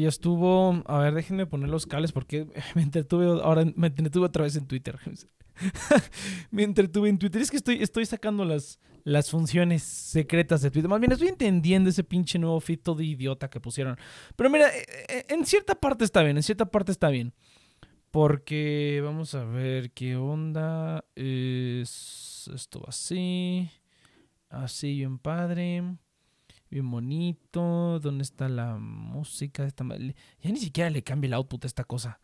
ya estuvo. A ver, déjenme poner los cables porque me entretuve ahora, me entretuve otra vez en Twitter. me entretuve en Twitter. Es que estoy, estoy sacando las, las funciones secretas de Twitter. Más bien, estoy entendiendo ese pinche nuevo feed todo idiota que pusieron. Pero mira, eh, eh, en cierta parte está bien, en cierta parte está bien. Porque vamos a ver qué onda. Es esto así. Así, bien padre. Bien bonito. ¿Dónde está la música? Esta... Ya ni siquiera le cambia el output a esta cosa.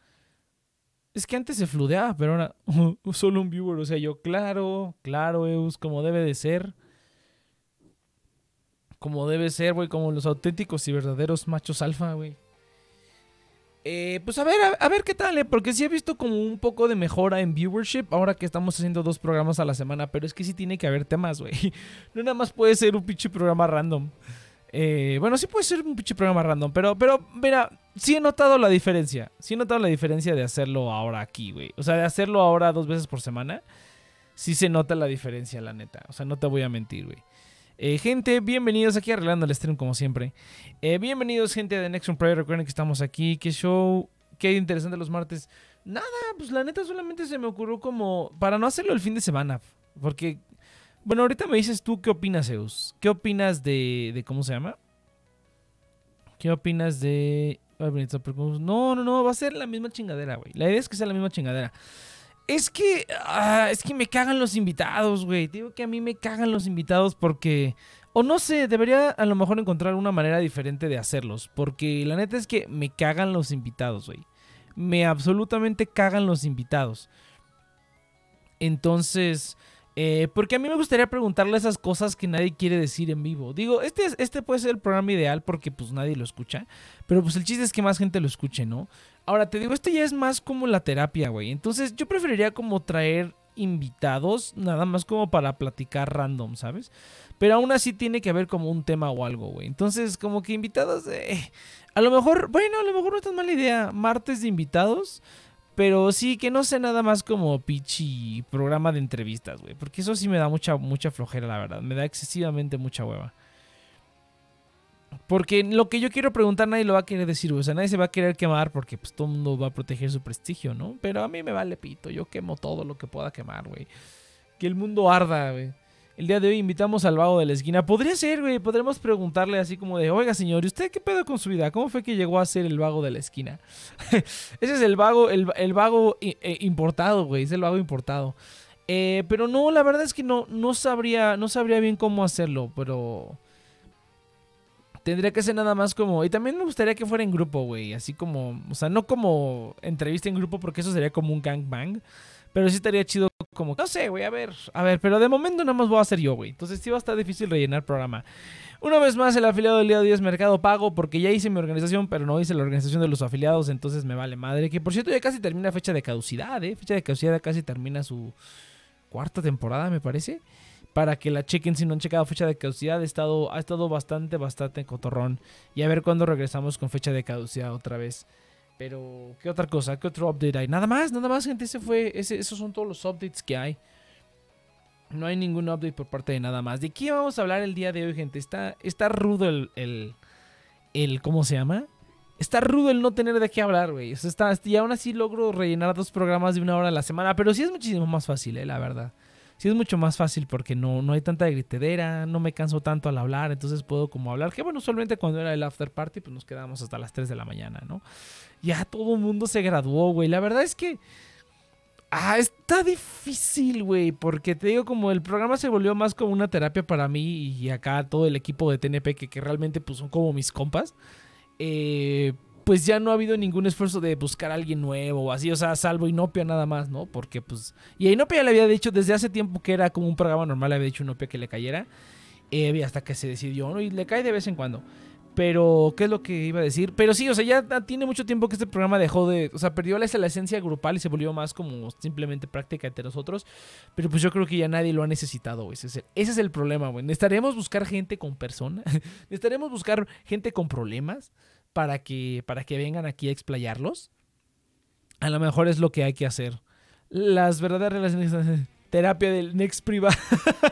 Es que antes se fludeaba, pero ahora solo un viewer. O sea, yo, claro, claro, Eus, como debe de ser. Como debe ser, güey, como los auténticos y verdaderos machos alfa, güey. Eh, pues a ver, a, ver qué tal, eh, porque sí he visto como un poco de mejora en viewership ahora que estamos haciendo dos programas a la semana, pero es que sí tiene que haber temas, güey. No nada más puede ser un pinche programa random. Eh, bueno, sí puede ser un pinche programa random, pero, pero, mira, sí he notado la diferencia. Sí he notado la diferencia de hacerlo ahora aquí, güey. O sea, de hacerlo ahora dos veces por semana. Sí se nota la diferencia, la neta. O sea, no te voy a mentir, güey. Eh, gente, bienvenidos aquí arreglando el stream como siempre. Eh, bienvenidos, gente de Next Prayer. Recuerden que estamos aquí. Qué show, qué interesante los martes. Nada, pues la neta solamente se me ocurrió como para no hacerlo el fin de semana. Porque, bueno, ahorita me dices tú qué opinas, Zeus. ¿Qué opinas de, de cómo se llama? ¿Qué opinas de... No, no, no, va a ser la misma chingadera, güey. La idea es que sea la misma chingadera. Es que, ah, es que me cagan los invitados, güey. Digo que a mí me cagan los invitados porque, o no sé, debería a lo mejor encontrar una manera diferente de hacerlos. Porque la neta es que me cagan los invitados, güey. Me absolutamente cagan los invitados. Entonces, eh, porque a mí me gustaría preguntarle esas cosas que nadie quiere decir en vivo. Digo, este, este puede ser el programa ideal porque pues nadie lo escucha. Pero pues el chiste es que más gente lo escuche, ¿no? Ahora, te digo, esto ya es más como la terapia, güey. Entonces, yo preferiría como traer invitados, nada más como para platicar random, ¿sabes? Pero aún así tiene que haber como un tema o algo, güey. Entonces, como que invitados, eh, a lo mejor, bueno, a lo mejor no es tan mala idea. Martes de invitados. Pero sí, que no sea nada más como pichi programa de entrevistas, güey. Porque eso sí me da mucha, mucha flojera, la verdad. Me da excesivamente mucha hueva. Porque lo que yo quiero preguntar nadie lo va a querer decir, O sea, nadie se va a querer quemar porque pues todo el mundo va a proteger su prestigio, ¿no? Pero a mí me vale pito. Yo quemo todo lo que pueda quemar, güey. Que el mundo arda, güey. El día de hoy invitamos al vago de la esquina. Podría ser, güey. Podremos preguntarle así como de, oiga, señor, ¿y usted qué pedo con su vida? ¿Cómo fue que llegó a ser el vago de la esquina? Ese es el vago, el, vago eh, importado, güey. Es el vago importado. Eh, pero no, la verdad es que no, no sabría, no sabría bien cómo hacerlo, pero tendría que ser nada más como. Y también me gustaría que fuera en grupo, güey. Así como. O sea, no como entrevista en grupo, porque eso sería como un gangbang. Pero sí estaría chido como. No sé, güey, a ver. A ver, pero de momento nada más voy a hacer yo, güey. Entonces sí va a estar difícil rellenar programa. Una vez más, el afiliado del día de hoy es Mercado Pago, porque ya hice mi organización, pero no hice la organización de los afiliados, entonces me vale madre. Que por cierto, ya casi termina fecha de caducidad, ¿eh? Fecha de caducidad casi termina su cuarta temporada, me parece para que la chequen si no han checado fecha de caducidad. Ha estado, ha estado bastante, bastante cotorrón. Y a ver cuándo regresamos con fecha de caducidad otra vez. Pero, ¿qué otra cosa? ¿Qué otro update hay? Nada más, nada más, gente. Ese fue, ese, esos son todos los updates que hay. No hay ningún update por parte de nada más. ¿De qué vamos a hablar el día de hoy, gente? Está, está rudo el, el, el ¿Cómo se llama? Está rudo el no tener de qué hablar, güey. O sea, y aún así logro rellenar dos programas de una hora a la semana. Pero sí es muchísimo más fácil, eh, la verdad sí es mucho más fácil porque no, no hay tanta gritedera, no me canso tanto al hablar, entonces puedo como hablar, que bueno, usualmente cuando era el after party, pues nos quedábamos hasta las 3 de la mañana, ¿no? Ya todo el mundo se graduó, güey. La verdad es que... Ah, está difícil, güey, porque te digo, como el programa se volvió más como una terapia para mí y acá todo el equipo de TNP, que, que realmente pues son como mis compas. Eh, pues ya no ha habido ningún esfuerzo de buscar a alguien nuevo o así, o sea, salvo Inopia nada más, ¿no? Porque pues... Y a Inopia le había dicho desde hace tiempo que era como un programa normal, le había dicho a Inopia que le cayera, eh, hasta que se decidió, ¿no? Y le cae de vez en cuando. Pero, ¿qué es lo que iba a decir? Pero sí, o sea, ya tiene mucho tiempo que este programa dejó de. O sea, perdió la, esencia grupal y se volvió más como simplemente práctica entre nosotros. Pero pues yo creo que ya nadie lo ha necesitado, güey. Ese, es ese es el problema, güey. Necesitaremos buscar gente con personas. Necesitaremos buscar gente con problemas para que, para que vengan aquí a explayarlos. A lo mejor es lo que hay que hacer. Las verdaderas relaciones. Terapia del next privado.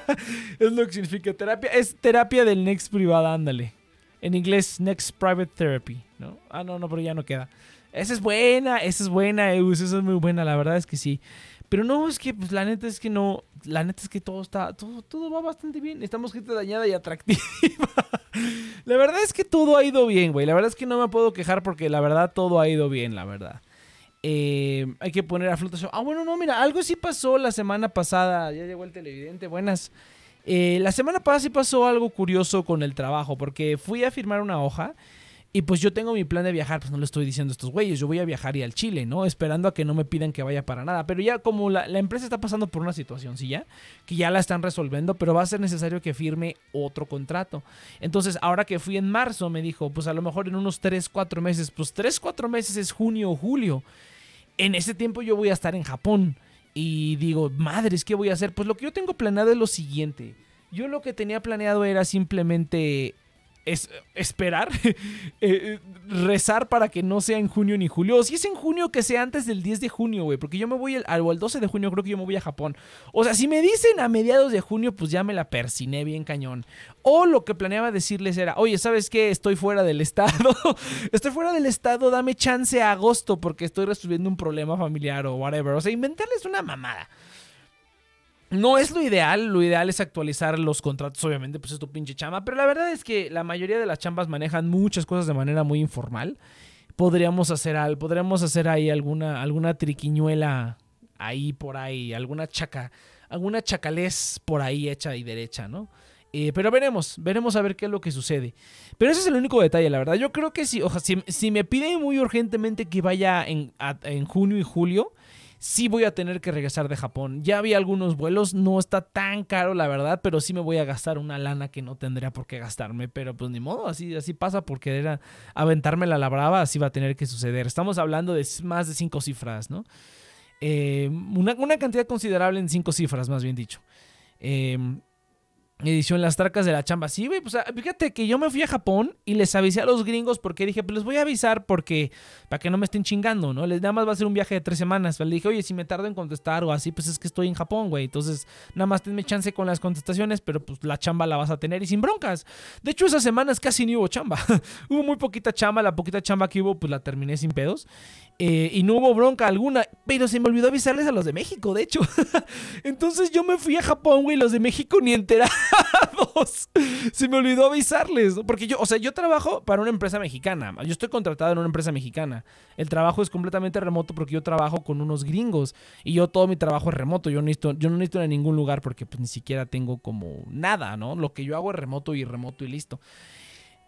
es lo que significa terapia. Es terapia del next privado, ándale. En inglés, Next Private Therapy, ¿no? Ah, no, no, pero ya no queda. Esa es buena, esa es buena, Eus, esa es muy buena, la verdad es que sí. Pero no, es que, pues la neta es que no, la neta es que todo está, todo, todo va bastante bien. Estamos gente dañada y atractiva. la verdad es que todo ha ido bien, güey. La verdad es que no me puedo quejar porque la verdad todo ha ido bien, la verdad. Eh, hay que poner a flotación. Ah, bueno, no, mira, algo sí pasó la semana pasada. Ya llegó el televidente, buenas. Eh, la semana pasada sí pasó algo curioso con el trabajo, porque fui a firmar una hoja y pues yo tengo mi plan de viajar, pues no le estoy diciendo a estos güeyes, yo voy a viajar y al Chile, ¿no? Esperando a que no me pidan que vaya para nada. Pero ya como la, empresa está pasando por una situación, ¿sí ya? Que ya la están resolviendo, pero va a ser necesario que firme otro contrato. Entonces, ahora que fui en marzo, me dijo, pues a lo mejor en unos 3, 4 meses, pues 3, 4 meses es junio o julio. En ese tiempo yo voy a estar en Japón. Y digo, madres, ¿qué voy a hacer? Pues lo que yo tengo planeado es lo siguiente. Yo lo que tenía planeado era simplemente es esperar, eh, rezar para que no sea en junio ni julio. O si es en junio, que sea antes del 10 de junio, güey. Porque yo me voy, al, el 12 de junio creo que yo me voy a Japón. O sea, si me dicen a mediados de junio, pues ya me la persiné bien cañón. O lo que planeaba decirles era, oye, ¿sabes qué? Estoy fuera del estado. estoy fuera del estado, dame chance a agosto porque estoy resolviendo un problema familiar o whatever. O sea, inventarles una mamada. No es lo ideal, lo ideal es actualizar los contratos, obviamente, pues es tu pinche chamba, pero la verdad es que la mayoría de las chambas manejan muchas cosas de manera muy informal. Podríamos hacer al, podríamos hacer ahí alguna, alguna triquiñuela ahí por ahí, alguna chaca, alguna chacalés por ahí hecha y derecha, ¿no? Eh, pero veremos, veremos a ver qué es lo que sucede. Pero ese es el único detalle, la verdad. Yo creo que si, oja, si, si me piden muy urgentemente que vaya en, en junio y julio, sí voy a tener que regresar de Japón. Ya había algunos vuelos, no está tan caro la verdad, pero sí me voy a gastar una lana que no tendría por qué gastarme, pero pues ni modo, así, así pasa por querer aventarme la brava, así va a tener que suceder. Estamos hablando de más de cinco cifras, ¿no? Eh, una, una, cantidad considerable en cinco cifras, más bien dicho. Eh, edición Las Tracas de la Chamba. Sí, güey, pues fíjate que yo me fui a Japón y les avisé a los gringos porque dije, pues les voy a avisar porque, para que no me estén chingando, ¿no? Les nada más va a ser un viaje de tres semanas. Le dije, oye, si me tardo en contestar o así, pues es que estoy en Japón, güey. Entonces, nada más tenme chance con las contestaciones, pero pues la chamba la vas a tener y sin broncas. De hecho, esas semanas casi ni hubo chamba. hubo muy poquita chamba, la poquita chamba que hubo, pues la terminé sin pedos. Eh, y no hubo bronca alguna, pero se me olvidó avisarles a los de México, de hecho. Entonces yo me fui a Japón, güey, los de México ni enterados. se me olvidó avisarles, porque yo, o sea, yo trabajo para una empresa mexicana. Yo estoy contratado en una empresa mexicana. El trabajo es completamente remoto porque yo trabajo con unos gringos y yo todo mi trabajo es remoto. Yo no necesito, yo no necesito a ningún lugar porque pues ni siquiera tengo como nada, ¿no? Lo que yo hago es remoto y remoto y listo.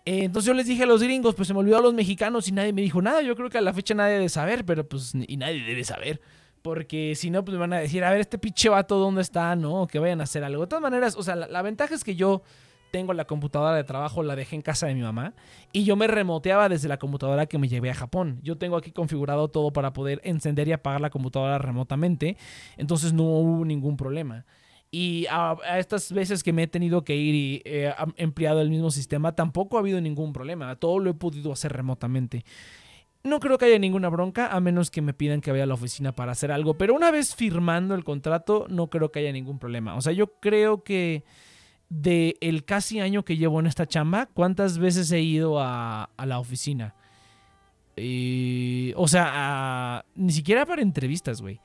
Eh, entonces yo les dije a los gringos, pues se me olvidó a los mexicanos y nadie me dijo nada. Yo creo que a la fecha nadie debe saber, pero pues y nadie debe saber. Porque si no, pues me van a decir, a ver, este pinche vato, ¿dónde está? ¿No? Que vayan a hacer algo. De todas maneras, o sea, la, ventaja es que yo tengo la computadora de trabajo, la dejé en casa de mi mamá y yo me remoteaba desde la computadora que me llevé a Japón. Yo tengo aquí configurado todo para poder encender y apagar la computadora remotamente, entonces no hubo ningún problema. Y a, estas veces que me he tenido que ir y he empleado el mismo sistema, tampoco ha habido ningún problema. Todo lo he podido hacer remotamente. No creo que haya ninguna bronca, a menos que me pidan que vaya a la oficina para hacer algo. Pero una vez firmando el contrato, no creo que haya ningún problema. O sea, yo creo que de el casi año que llevo en esta chamba, ¿cuántas veces he ido a, la oficina? o sea, ni siquiera para entrevistas, güey.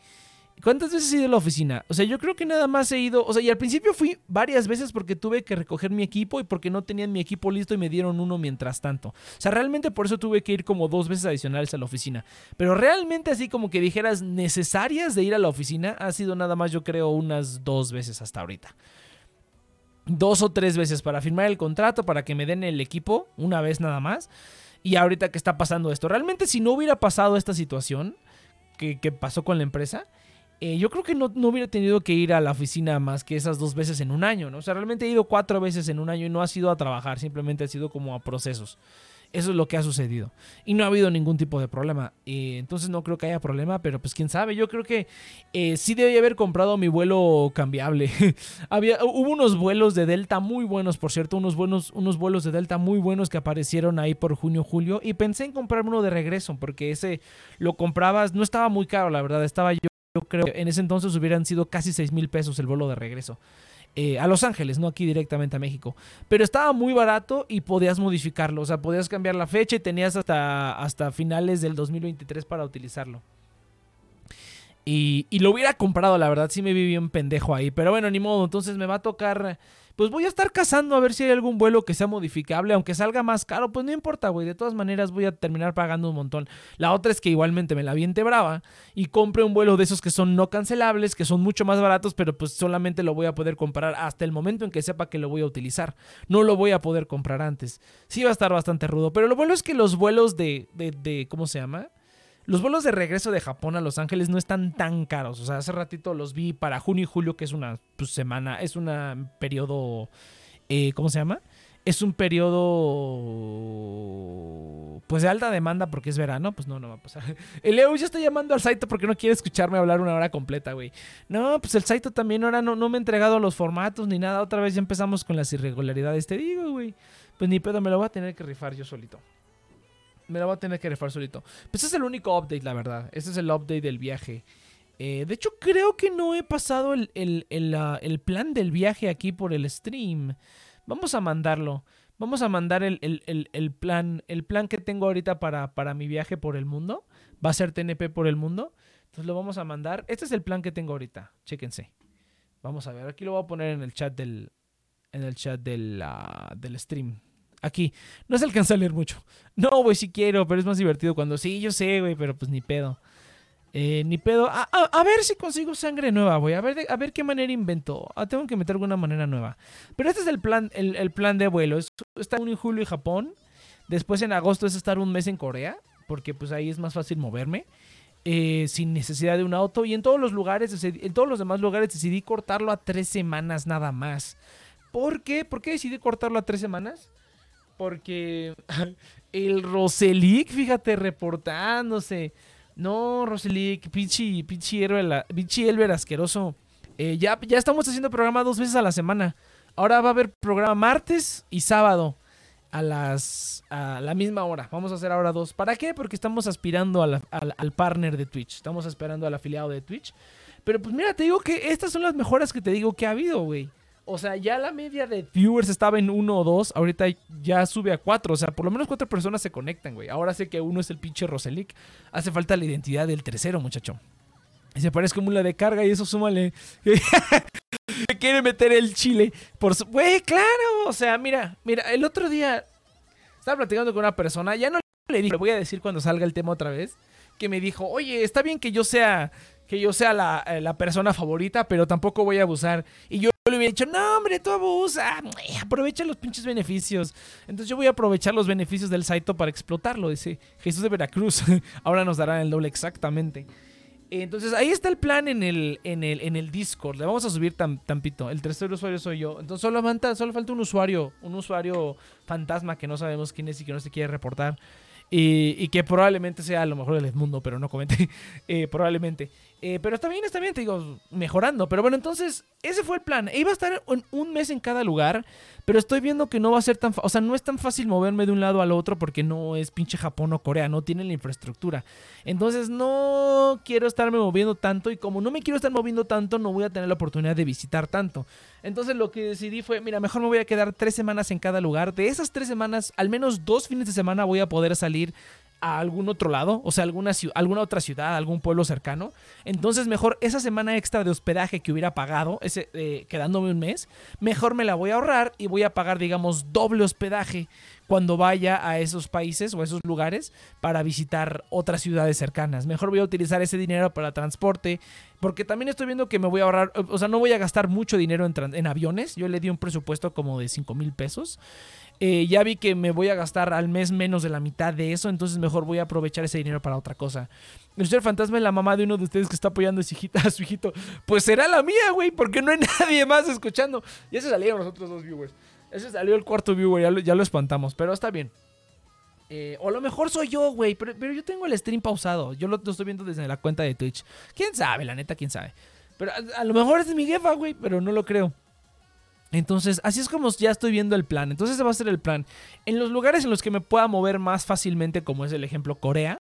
¿Cuántas veces he ido a la oficina? O sea, yo creo que nada más he ido. O sea, y al principio fui varias veces porque tuve que recoger mi equipo y porque no tenían mi equipo listo y me dieron uno mientras tanto. O sea, realmente por eso tuve que ir como dos veces adicionales a la oficina. Pero realmente, así como que dijeras necesarias de ir a la oficina, ha sido nada más, yo creo, unas dos veces hasta ahorita. Dos o tres veces para firmar el contrato, para que me den el equipo, una vez nada más. Y ahorita que está pasando esto. Realmente, si no hubiera pasado esta situación que, que pasó con la empresa eh, yo creo que no, no, hubiera tenido que ir a la oficina más que esas dos veces en un año, ¿no? O sea, realmente he ido cuatro veces en un año y no ha sido a trabajar, simplemente ha sido como a procesos. Eso es lo que ha sucedido. Y no ha habido ningún tipo de problema. Eh, entonces no creo que haya problema, pero pues quién sabe. Yo creo que eh, sí debí haber comprado mi vuelo cambiable. Había, hubo unos vuelos de Delta muy buenos, por cierto, unos, buenos, unos vuelos de Delta muy buenos que aparecieron ahí por junio, julio. Y pensé en comprarme uno de regreso, porque ese lo comprabas, no estaba muy caro, la verdad. Estaba yo yo creo que en ese entonces hubieran sido casi 6 mil pesos el vuelo de regreso. eh, a Los Ángeles, no aquí directamente a México. Pero estaba muy barato y podías modificarlo. O sea, podías cambiar la fecha y tenías hasta, hasta finales del 2023 para utilizarlo. Y, y, lo hubiera comprado, la verdad, sí me vi bien pendejo ahí. Pero bueno, ni modo, entonces me va a tocar pues voy a estar cazando a ver si hay algún vuelo que sea modificable, aunque salga más caro, pues no importa, güey, de todas maneras voy a terminar pagando un montón. La otra es que igualmente me la viente brava y compre un vuelo de esos que son no cancelables, que son mucho más baratos, pero pues solamente lo voy a poder comprar hasta el momento en que sepa que lo voy a utilizar. No lo voy a poder comprar antes. Sí va a estar bastante rudo, pero lo bueno es que los vuelos de, de, de ¿cómo se llama? Los vuelos de regreso de Japón a Los Ángeles no están tan caros. O sea, hace ratito los vi para junio y julio, que es una pues, semana, es un periodo, eh, ¿cómo se llama? Es un periodo, pues de alta demanda porque es verano. Pues no, no va a pasar. El Leo ya está llamando al Saito porque no quiere escucharme hablar una hora completa, güey. No, pues el Saito también ahora no, no me ha entregado los formatos ni nada. Otra vez ya empezamos con las irregularidades. Te digo, güey. Pues ni pedo, me lo voy a tener que rifar yo solito me la voy a tener que refar solito. Pues es el único update, la verdad. Este es el update del viaje. Eh, de hecho, creo que no he pasado el, el, plan del viaje aquí por el stream. Vamos a mandarlo. Vamos a mandar el, plan. El plan que tengo ahorita para, para mi viaje por el mundo. Va a ser TNP por el mundo. Entonces lo vamos a mandar. Este es el plan que tengo ahorita. Chéquense. Vamos a ver. Aquí lo voy a poner en el chat del. En el chat del, ah, del stream aquí. No se alcanza a leer mucho. No, güey, sí quiero, pero es más divertido cuando sí, yo sé, güey, pero pues ni pedo. Eh, ni pedo. A, ver si consigo sangre nueva, güey. A ver, a ver qué manera invento. Ah, tengo que meter alguna manera nueva. Pero este es el plan, el, plan de vuelo. Es, está en julio y Japón. Después en agosto es estar un mes en Corea. Porque pues ahí es más fácil moverme. Eh, sin necesidad de un auto. Y en todos los lugares, en todos los demás lugares decidí cortarlo a tres semanas nada más. ¿Por qué? ¿Por qué decidí cortarlo a tres semanas? Porque el Roselic, fíjate, reportándose. No, Roselic, pinche, pinche, pinche Elber asqueroso. Eh, ya, ya estamos haciendo programa dos veces a la semana. Ahora va a haber programa martes y sábado a las a la misma hora. Vamos a hacer ahora dos. ¿Para qué? Porque estamos aspirando al partner de Twitch. Estamos esperando al afiliado de Twitch. Pero pues mira, te digo que estas son las mejoras que te digo que ha habido, güey. O sea, ya la media de viewers estaba en uno o dos. Ahorita ya sube a cuatro. O sea, por lo menos cuatro personas se conectan, güey. Ahora sé que uno es el pinche Roselic. Hace falta la identidad del tercero, muchacho. Y se parece como una de carga y eso súmale. Me quiere meter el chile. Por su... Güey, claro. O sea, mira, mira, el otro día estaba platicando con una persona. Ya no le dije, le voy a decir cuando salga el tema otra vez. Que me dijo, oye, está bien que yo sea que yo sea la, eh, la, persona favorita, pero tampoco voy a abusar. Y yo le hubiera dicho, no, hombre, tú abusa, aprovecha los pinches beneficios. Entonces yo voy a aprovechar los beneficios del Saito para explotarlo, dice Jesús de Veracruz. Ahora nos darán el doble exactamente. Entonces ahí está el plan en el, en el, en el Discord. Le vamos a subir tan, tampito. El tercer usuario soy yo. Entonces solo, falta, solo falta un usuario, un usuario fantasma que no sabemos quién es y que no se quiere reportar. Y, que probablemente sea a lo mejor el Edmundo, pero no comenté. Eh, probablemente. Eh, pero está bien, está bien, te digo, mejorando. Pero bueno, entonces, ese fue el plan. Iba a estar un mes en cada lugar, pero estoy viendo que no va a ser tan... O sea, no es tan fácil moverme de un lado al otro porque no es pinche Japón o Corea, no tienen la infraestructura. Entonces, no quiero estarme moviendo tanto y como no me quiero estar moviendo tanto, no voy a tener la oportunidad de visitar tanto. Entonces, lo que decidí fue, mira, mejor me voy a quedar tres semanas en cada lugar. De esas tres semanas, al menos dos fines de semana voy a poder salir a algún otro lado, o sea, alguna, alguna otra ciudad, algún pueblo cercano. Entonces, mejor esa semana extra de hospedaje que hubiera pagado, ese, eh, quedándome un mes, mejor me la voy a ahorrar y voy a pagar, digamos, doble hospedaje cuando vaya a esos países o a esos lugares para visitar otras ciudades cercanas. Mejor voy a utilizar ese dinero para transporte, porque también estoy viendo que me voy a ahorrar, o sea, no voy a gastar mucho dinero en, en aviones. Yo le di un presupuesto como de 5 mil pesos. Eh, ya vi que me voy a gastar al mes menos de la mitad de eso, entonces mejor voy a aprovechar ese dinero para otra cosa. El ser fantasma es la mamá de uno de ustedes que está apoyando a su, hijita, a su hijito. Pues será la mía, güey, porque no hay nadie más escuchando. Ya se salieron los otros dos viewers. Ese salió el cuarto viewer, ya lo, espantamos, pero está bien. Eh, o a lo mejor soy yo, güey, pero, yo tengo el stream pausado. Yo lo, estoy viendo desde la cuenta de Twitch. ¿Quién sabe, la neta, quién sabe? Pero a, a lo mejor es mi jefa, güey, pero no lo creo. Entonces, así es como ya estoy viendo el plan. Entonces, ese va a ser el plan. En los lugares en los que me pueda mover más fácilmente, como es el ejemplo Corea,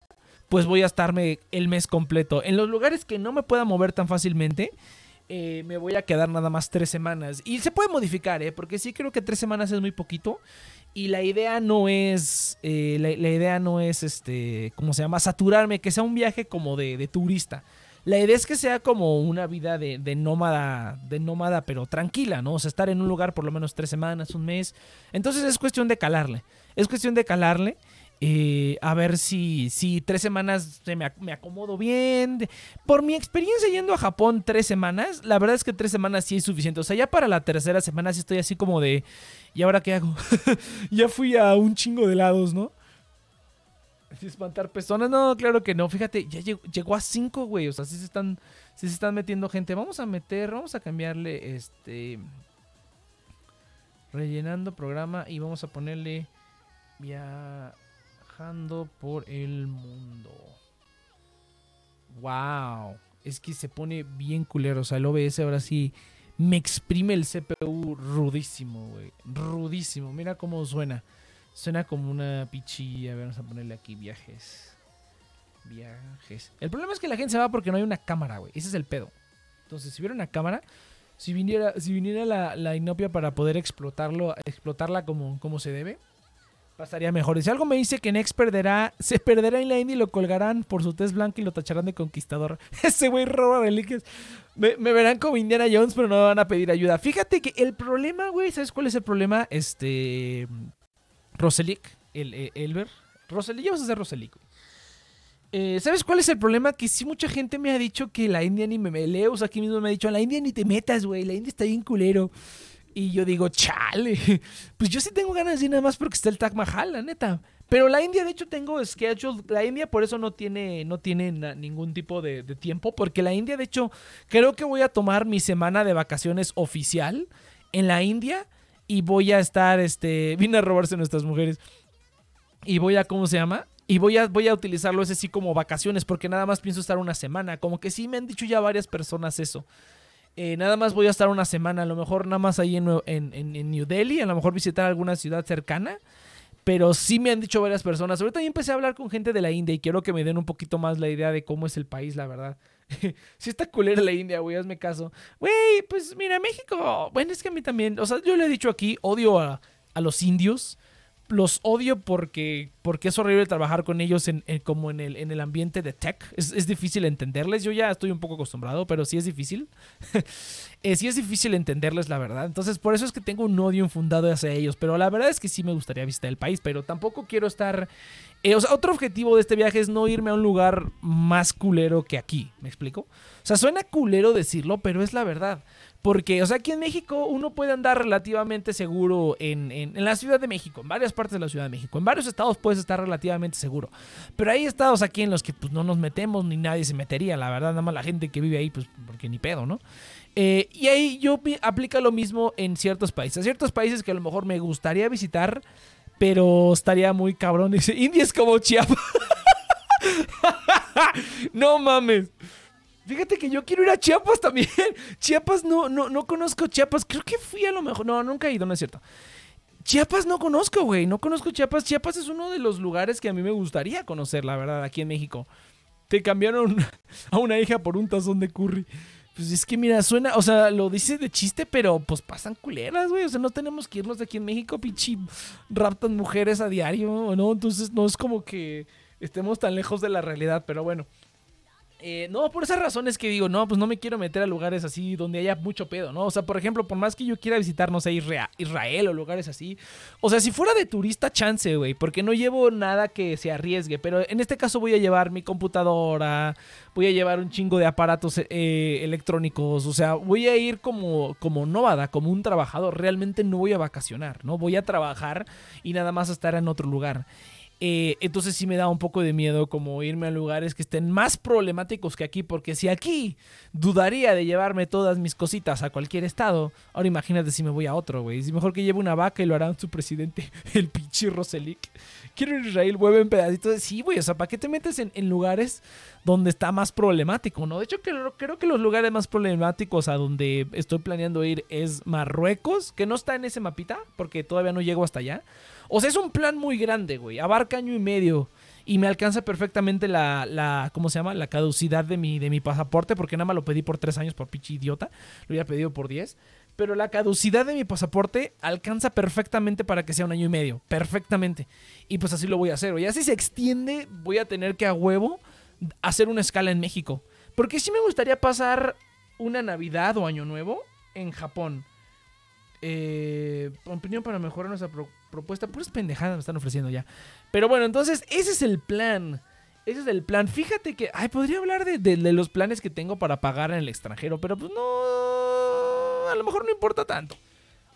pues voy a estarme el mes completo. En los lugares que no me pueda mover tan fácilmente, eh, me voy a quedar nada más tres semanas. Y se puede modificar, ¿eh? Porque sí creo que tres semanas es muy poquito. Y la idea no es, eh, la, idea no es, este, ¿cómo se llama? Saturarme, que sea un viaje como de, de turista. La idea es que sea como una vida de, de, nómada, de nómada, pero tranquila, ¿no? O sea, estar en un lugar por lo menos tres semanas, un mes. Entonces es cuestión de calarle. Es cuestión de calarle. Eh, a ver si, si tres semanas me, me, acomodo bien. Por mi experiencia yendo a Japón tres semanas, la verdad es que tres semanas sí es suficiente. O sea, ya para la tercera semana sí estoy así como de, ¿y ahora qué hago? ya fui a un chingo de lados, ¿no? Espantar personas, no, claro que no. Fíjate, ya llegó, a cinco, güey. O sea, sí se están, sí se están metiendo gente. Vamos a meter, vamos a cambiarle este. Rellenando programa y vamos a ponerle viajando por el mundo. Wow. Es que se pone bien culero. O sea, el OBS ahora sí me exprime el CPU rudísimo, güey. Rudísimo. Mira cómo suena. Suena como una pichilla. A ver, vamos a ponerle aquí viajes. Viajes. El problema es que la gente se va porque no hay una cámara, güey. Ese es el pedo. Entonces, si hubiera una cámara, si viniera, si viniera la, la inopia para poder explotarlo, explotarla como, como se debe, pasaría mejor. Y si algo me dice que Nex perderá, se perderá en la Indy y lo colgarán por su test blanco y lo tacharán de conquistador. Ese güey roba reliquias. Me, me, verán como Indiana Jones, pero no me van a pedir ayuda. Fíjate que el problema, güey, ¿sabes cuál es el problema? Este. Roselic, el, el Elber. Roselic, ya vas a ser Roselic, eh, ¿Sabes cuál es el problema? Que sí mucha gente me ha dicho que la India ni me, me leos aquí mismo me ha dicho, la India ni te metas, güey, la India está bien culero. Y yo digo, chale, pues yo sí tengo ganas de ir nada más porque está el Taj Mahal, la neta. Pero la India, de hecho, tengo schedule. La India por eso no tiene, no tiene ningún tipo de, de, tiempo. Porque la India, de hecho, creo que voy a tomar mi semana de vacaciones oficial en la India. Y voy a estar, este, vine a robarse nuestras mujeres. Y voy a, ¿cómo se llama? Y voy a, voy a utilizarlo ese sí como vacaciones. Porque nada más pienso estar una semana. Como que sí me han dicho ya varias personas eso. Eh, nada más voy a estar una semana, a lo mejor nada más ahí en, en, New Delhi, a lo mejor visitar alguna ciudad cercana. Pero sí me han dicho varias personas. Ahorita ya empecé a hablar con gente de la India y quiero que me den un poquito más la idea de cómo es el país, la verdad. si está culera la India, güey, hazme caso. Güey, pues mira, México. Bueno, es que a mí también. O sea, yo le he dicho aquí, odio a, a los indios los odio porque, porque es horrible trabajar con ellos en, como en el, en el ambiente de tech. Es, difícil entenderles. Yo ya estoy un poco acostumbrado, pero sí es difícil. eh, sí es difícil entenderles, la verdad. Entonces, por eso es que tengo un odio infundado hacia ellos. Pero la verdad es que sí me gustaría visitar el país, pero tampoco quiero estar... Eh, o sea, otro objetivo de este viaje es no irme a un lugar más culero que aquí. ¿Me explico? O sea, suena culero decirlo, pero es la verdad. Porque, o sea, aquí en México uno puede andar relativamente seguro en, en, la Ciudad de México, en varias partes de la Ciudad de México. En varios estados puedes estar relativamente seguro. Pero hay estados aquí en los que pues, no nos metemos ni nadie se metería. La verdad, nada más la gente que vive ahí, pues porque ni pedo, ¿no? Eh, y ahí yo aplica lo mismo en ciertos países. Ciertos países que a lo mejor me gustaría visitar, pero estaría muy cabrón. Dice, India es como Chiapas. no mames. Fíjate que yo quiero ir a Chiapas también. Chiapas no, no, no conozco Chiapas. Creo que fui a lo mejor. No, nunca he ido, no es cierto. Chiapas no conozco, güey. No conozco Chiapas. Chiapas es uno de los lugares que a mí me gustaría conocer, la verdad, aquí en México. Te cambiaron a una hija por un tazón de curry. Pues es que mira, suena, o sea, lo dices de chiste, pero pues pasan culeras, güey. O sea, no tenemos que irnos de aquí en México, pinche raptan mujeres a diario, ¿no? Entonces no es como que estemos tan lejos de la realidad, pero bueno. Eh, no, por esas razones que digo, no, pues no me quiero meter a lugares así donde haya mucho pedo, ¿no? O sea, por ejemplo, por más que yo quiera visitar, no sé, Israel o lugares así. O sea, si fuera de turista, chance, güey, porque no llevo nada que se arriesgue. Pero en este caso voy a llevar mi computadora, voy a llevar un chingo de aparatos eh, electrónicos. O sea, voy a ir como, como nómada, como un trabajador. Realmente no voy a vacacionar, ¿no? Voy a trabajar y nada más estar en otro lugar. Eh, entonces sí me da un poco de miedo como irme a lugares que estén más problemáticos que aquí, porque si aquí dudaría de llevarme todas mis cositas a cualquier estado, ahora imagínate si me voy a otro, güey. Si mejor que lleve una vaca y lo harán su presidente, el pinche Roselic. Quiero ir a Israel, vuelve en pedacitos. Sí, güey, o sea, ¿para qué te metes en, lugares donde está más problemático, no? De hecho, creo, creo que los lugares más problemáticos a donde estoy planeando ir es Marruecos, que no está en ese mapita, porque todavía no llego hasta allá. O sea, es un plan muy grande, güey. Abarca año y medio. y me alcanza perfectamente la, la ¿cómo se llama? La caducidad de mi, de mi pasaporte, porque nada más lo pedí por tres años por pinche idiota, lo había pedido por 10. Pero la caducidad de mi pasaporte alcanza perfectamente para que sea un año y medio. Perfectamente. Y pues así lo voy a hacer. Y así se extiende, voy a tener que a huevo hacer una escala en México. Porque sí me gustaría pasar una Navidad o Año Nuevo en Japón. Eh, opinión para mejorar nuestra propuesta. Puras pendejadas me están ofreciendo ya. Pero bueno, entonces ese es el plan. Ese es el plan. Fíjate que. Ay, podría hablar de, de los planes que tengo para pagar en el extranjero. Pero pues no. A lo mejor no importa tanto.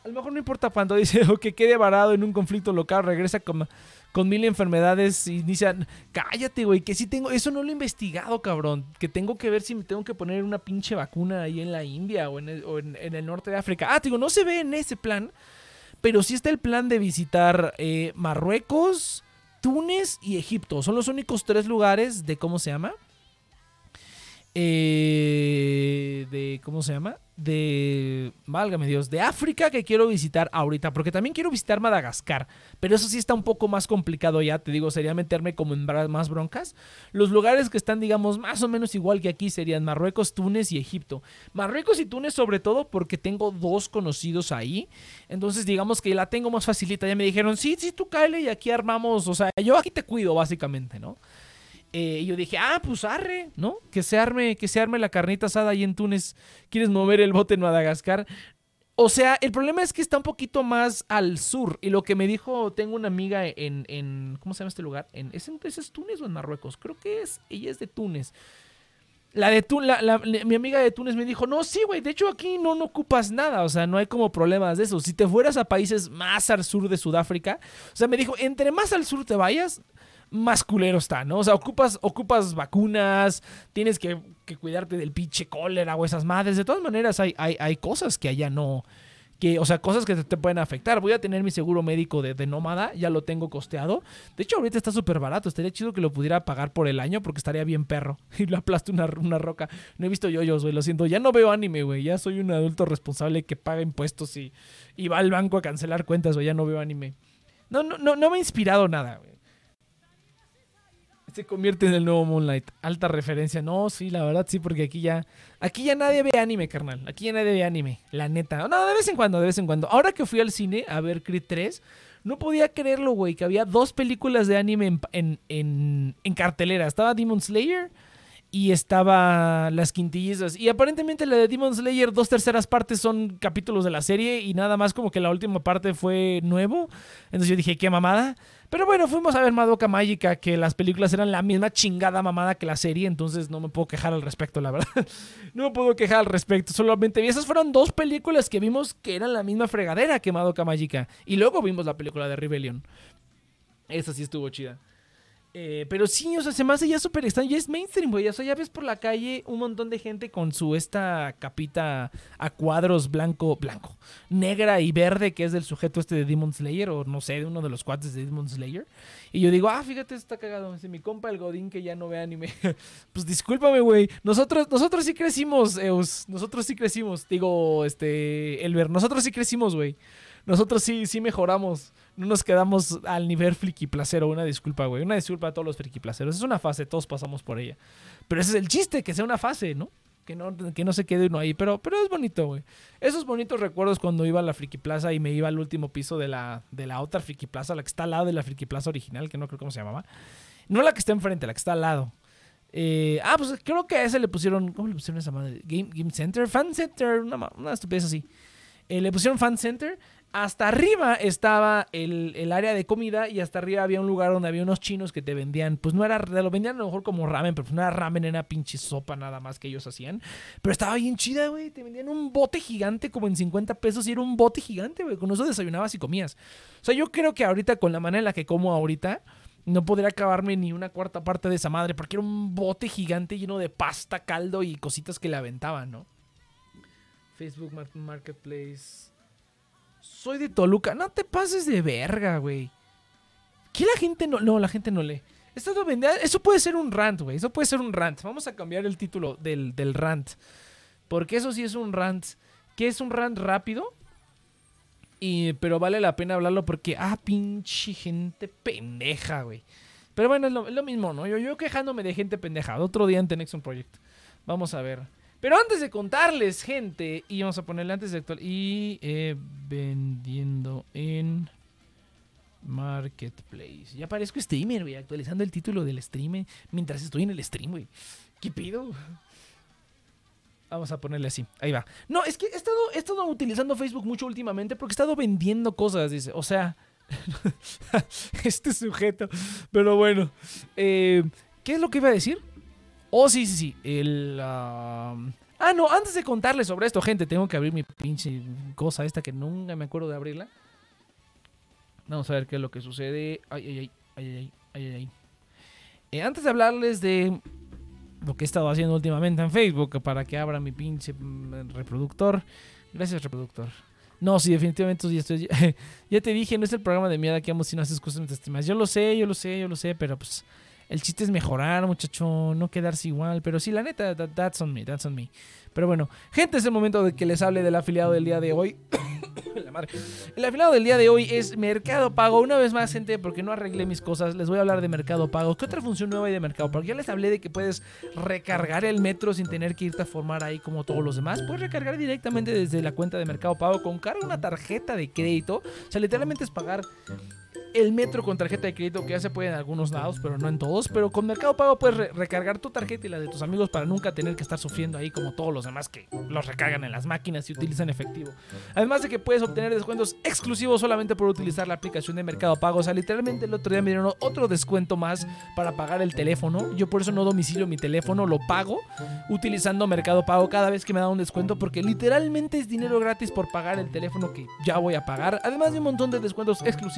A lo mejor no importa cuánto. Dice, o que quede varado en un conflicto local, regresa con, con mil enfermedades y inician. Cállate, güey, que sí tengo. Eso no lo he investigado, cabrón. Que tengo que ver si me tengo que poner una pinche vacuna ahí en la India o en el, norte de África. Ah, digo, no se ve en ese plan. Pero sí está el plan de visitar eh, Marruecos, Túnez y Egipto. Son los únicos tres lugares de. ¿Cómo se llama? Eh, de. ¿Cómo se llama? de, válgame Dios, de África que quiero visitar ahorita, porque también quiero visitar Madagascar, pero eso sí está un poco más complicado ya, te digo, sería meterme como en más broncas. Los lugares que están, digamos, más o menos igual que aquí serían Marruecos, Túnez y Egipto. Marruecos y Túnez sobre todo porque tengo dos conocidos ahí, entonces digamos que la tengo más facilita, ya me dijeron, sí, sí, tú cáele y aquí armamos, o sea, yo aquí te cuido básicamente, ¿no? Eh, y yo dije, ah, pues arre, ¿no? Que se arme, que se arme la carnita asada ahí en Túnez. ¿Quieres mover el bote en Madagascar? O sea, el problema es que está un poquito más al sur. Y lo que me dijo, tengo una amiga en, en ¿cómo se llama este lugar? En, ¿es, ¿Es Túnez o en Marruecos? Creo que es, ella es de Túnez. La de Túnez, mi amiga de Túnez me dijo, no, sí, güey, de hecho aquí no, no ocupas nada, o sea, no hay como problemas de eso. Si te fueras a países más al sur de Sudáfrica, o sea, me dijo, entre más al sur te vayas, más culero está, ¿no? O sea, ocupas, ocupas vacunas, tienes que, cuidarte del pinche cólera o esas madres. De todas maneras, hay, hay, hay cosas que allá no. Que, o sea, cosas que te, pueden afectar. Voy a tener mi seguro médico de, de nómada, ya lo tengo costeado. De hecho, ahorita está súper barato. Estaría chido que lo pudiera pagar por el año porque estaría bien perro. Y lo aplasto una, una roca. No he visto yoyos, güey, lo siento. Ya no veo anime, güey. Ya soy un adulto responsable que paga impuestos y, y va al banco a cancelar cuentas, güey. Ya no veo anime. No, no, no, no me ha inspirado nada, güey se convierte en el nuevo Moonlight. Alta referencia. No, sí, la verdad sí, porque aquí ya. Aquí ya nadie ve anime, carnal. Aquí ya nadie ve anime. La neta. No, de vez en cuando, de vez en cuando. Ahora que fui al cine a ver Creed 3, no podía creerlo, güey, que había dos películas de anime en, en, en cartelera. Estaba Demon Slayer y estaba Las Quintillizas. Y aparentemente la de Demon Slayer, dos terceras partes son capítulos de la serie y nada más como que la última parte fue nuevo. Entonces yo dije, qué mamada. Pero bueno, fuimos a ver Madoka Mágica, que las películas eran la misma chingada mamada que la serie, entonces no me puedo quejar al respecto, la verdad. no me puedo quejar al respecto, solamente vi. Esas fueron dos películas que vimos que eran la misma fregadera que Madoka Mágica. Y luego vimos la película de Rebellion. Esa sí estuvo chida. Eh, pero sí, o sea, se me hace ya súper extraño. Ya es mainstream, güey. O sea, ya ves por la calle un montón de gente con su esta capita a cuadros blanco, blanco, negra y verde, que es del sujeto este de Demon Slayer, o no sé, de uno de los cuates de Demon Slayer. Y yo digo, ah, fíjate, está cagado. Dice mi compa el Godín que ya no ve anime. pues discúlpame, güey. Nosotros, nosotros sí crecimos, Eus. Nosotros sí crecimos. Digo, este, Elber, nosotros sí crecimos, güey. Nosotros sí, sí mejoramos no nos quedamos al nivel friki placero. Una disculpa, güey. Una disculpa a todos los friki placeros. Es una fase, todos pasamos por ella. Pero ese es el chiste, que sea una fase, ¿no? Que no, que no se quede uno ahí. Pero, pero es bonito, güey. Esos bonitos recuerdos cuando iba a la Friki Plaza y me iba al último piso de la, de la otra Friki Plaza, la que está al lado de la Friki Plaza original, que no creo cómo se llamaba. No la que está enfrente, la que está al lado. Eh, ah, pues creo que a ese le pusieron. ¿Cómo le pusieron esa madre? Game, Game Center, Fan Center, una, estupidez así. Eh, le pusieron Fan Center hasta arriba estaba el, área de comida y hasta arriba había un lugar donde había unos chinos que te vendían, pues no era, lo vendían a lo mejor como ramen, pero pues no era ramen, era pinche sopa nada más que ellos hacían. Pero estaba bien chida, güey. Te vendían un bote gigante como en 50 pesos y era un bote gigante, güey. Con eso desayunabas y comías. O sea, yo creo que ahorita con la manera en la que como ahorita, no podría acabarme ni una cuarta parte de esa madre, porque era un bote gigante lleno de pasta, caldo y cositas que le aventaban, ¿no? Facebook Marketplace soy de Toluca. No te pases de verga, güey. ¿Qué la gente no.? No, la gente no lee. Eso puede ser un rant, güey. Eso puede ser un rant. Vamos a cambiar el título del, rant. Porque eso sí es un rant. ¿Qué es un rant rápido? Y, pero vale la pena hablarlo porque. Ah, pinche gente pendeja, güey. Pero bueno, es lo, mismo, ¿no? Yo, yo quejándome de gente pendeja. Otro día en The Nexon Project. Vamos a ver. Pero antes de contarles, gente, y vamos a ponerle antes de actual. Y eh, vendiendo en Marketplace. Ya parezco streamer, güey, actualizando el título del stream mientras estoy en el stream, güey. ¿Qué pido? Vamos a ponerle así. Ahí va. No, es que he estado, he estado utilizando Facebook mucho últimamente porque he estado vendiendo cosas, dice. O sea, este sujeto. Pero bueno. Eh, ¿Qué es lo que iba a decir? Oh, sí, sí, sí. El. Ah, no, antes de contarles sobre esto, gente, tengo que abrir mi pinche cosa esta que nunca me acuerdo de abrirla. Vamos a ver qué es lo que sucede. Ay, ay, ay, ay, ay, ay, ay. Eh, antes de hablarles de lo que he estado haciendo últimamente en Facebook para que abra mi pinche mm, reproductor. Gracias, reproductor. No, sí, definitivamente ya, te dije, no es el programa de mierda que vamos si no haces cosas mientras Yo lo sé, yo lo sé, yo lo sé, pero pues el chiste es mejorar, muchacho, no quedarse igual. Pero sí, la neta, that's on me, that's on me. Pero bueno, gente, es el momento de que les hable del afiliado del día de hoy. El afiliado del día de hoy es Mercado Pago. Una vez más, gente, porque no arreglé mis cosas, les voy a hablar de Mercado Pago. ¿Qué otra función nueva hay de Mercado Pago? Ya les hablé de que puedes recargar el metro sin tener que irte a formar ahí como todos los demás. Puedes recargar directamente desde la cuenta de Mercado Pago con carga una tarjeta de crédito. O sea, literalmente es pagar el metro con tarjeta de crédito, que ya se puede en algunos lados, pero no en todos. Pero con Mercado Pago puedes recargar tu tarjeta y la de tus amigos para nunca tener que estar sufriendo ahí como todos los demás que los recargan en las máquinas y utilizan efectivo. Además de que puedes obtener descuentos exclusivos solamente por utilizar la aplicación de Mercado Pago. O sea, literalmente el otro día me dieron otro descuento más para pagar el teléfono. Yo por eso no domicilio mi teléfono, lo pago utilizando Mercado Pago cada vez que me da un descuento porque literalmente es dinero gratis por pagar el teléfono que ya voy a pagar. Además de un montón de descuentos exclusivos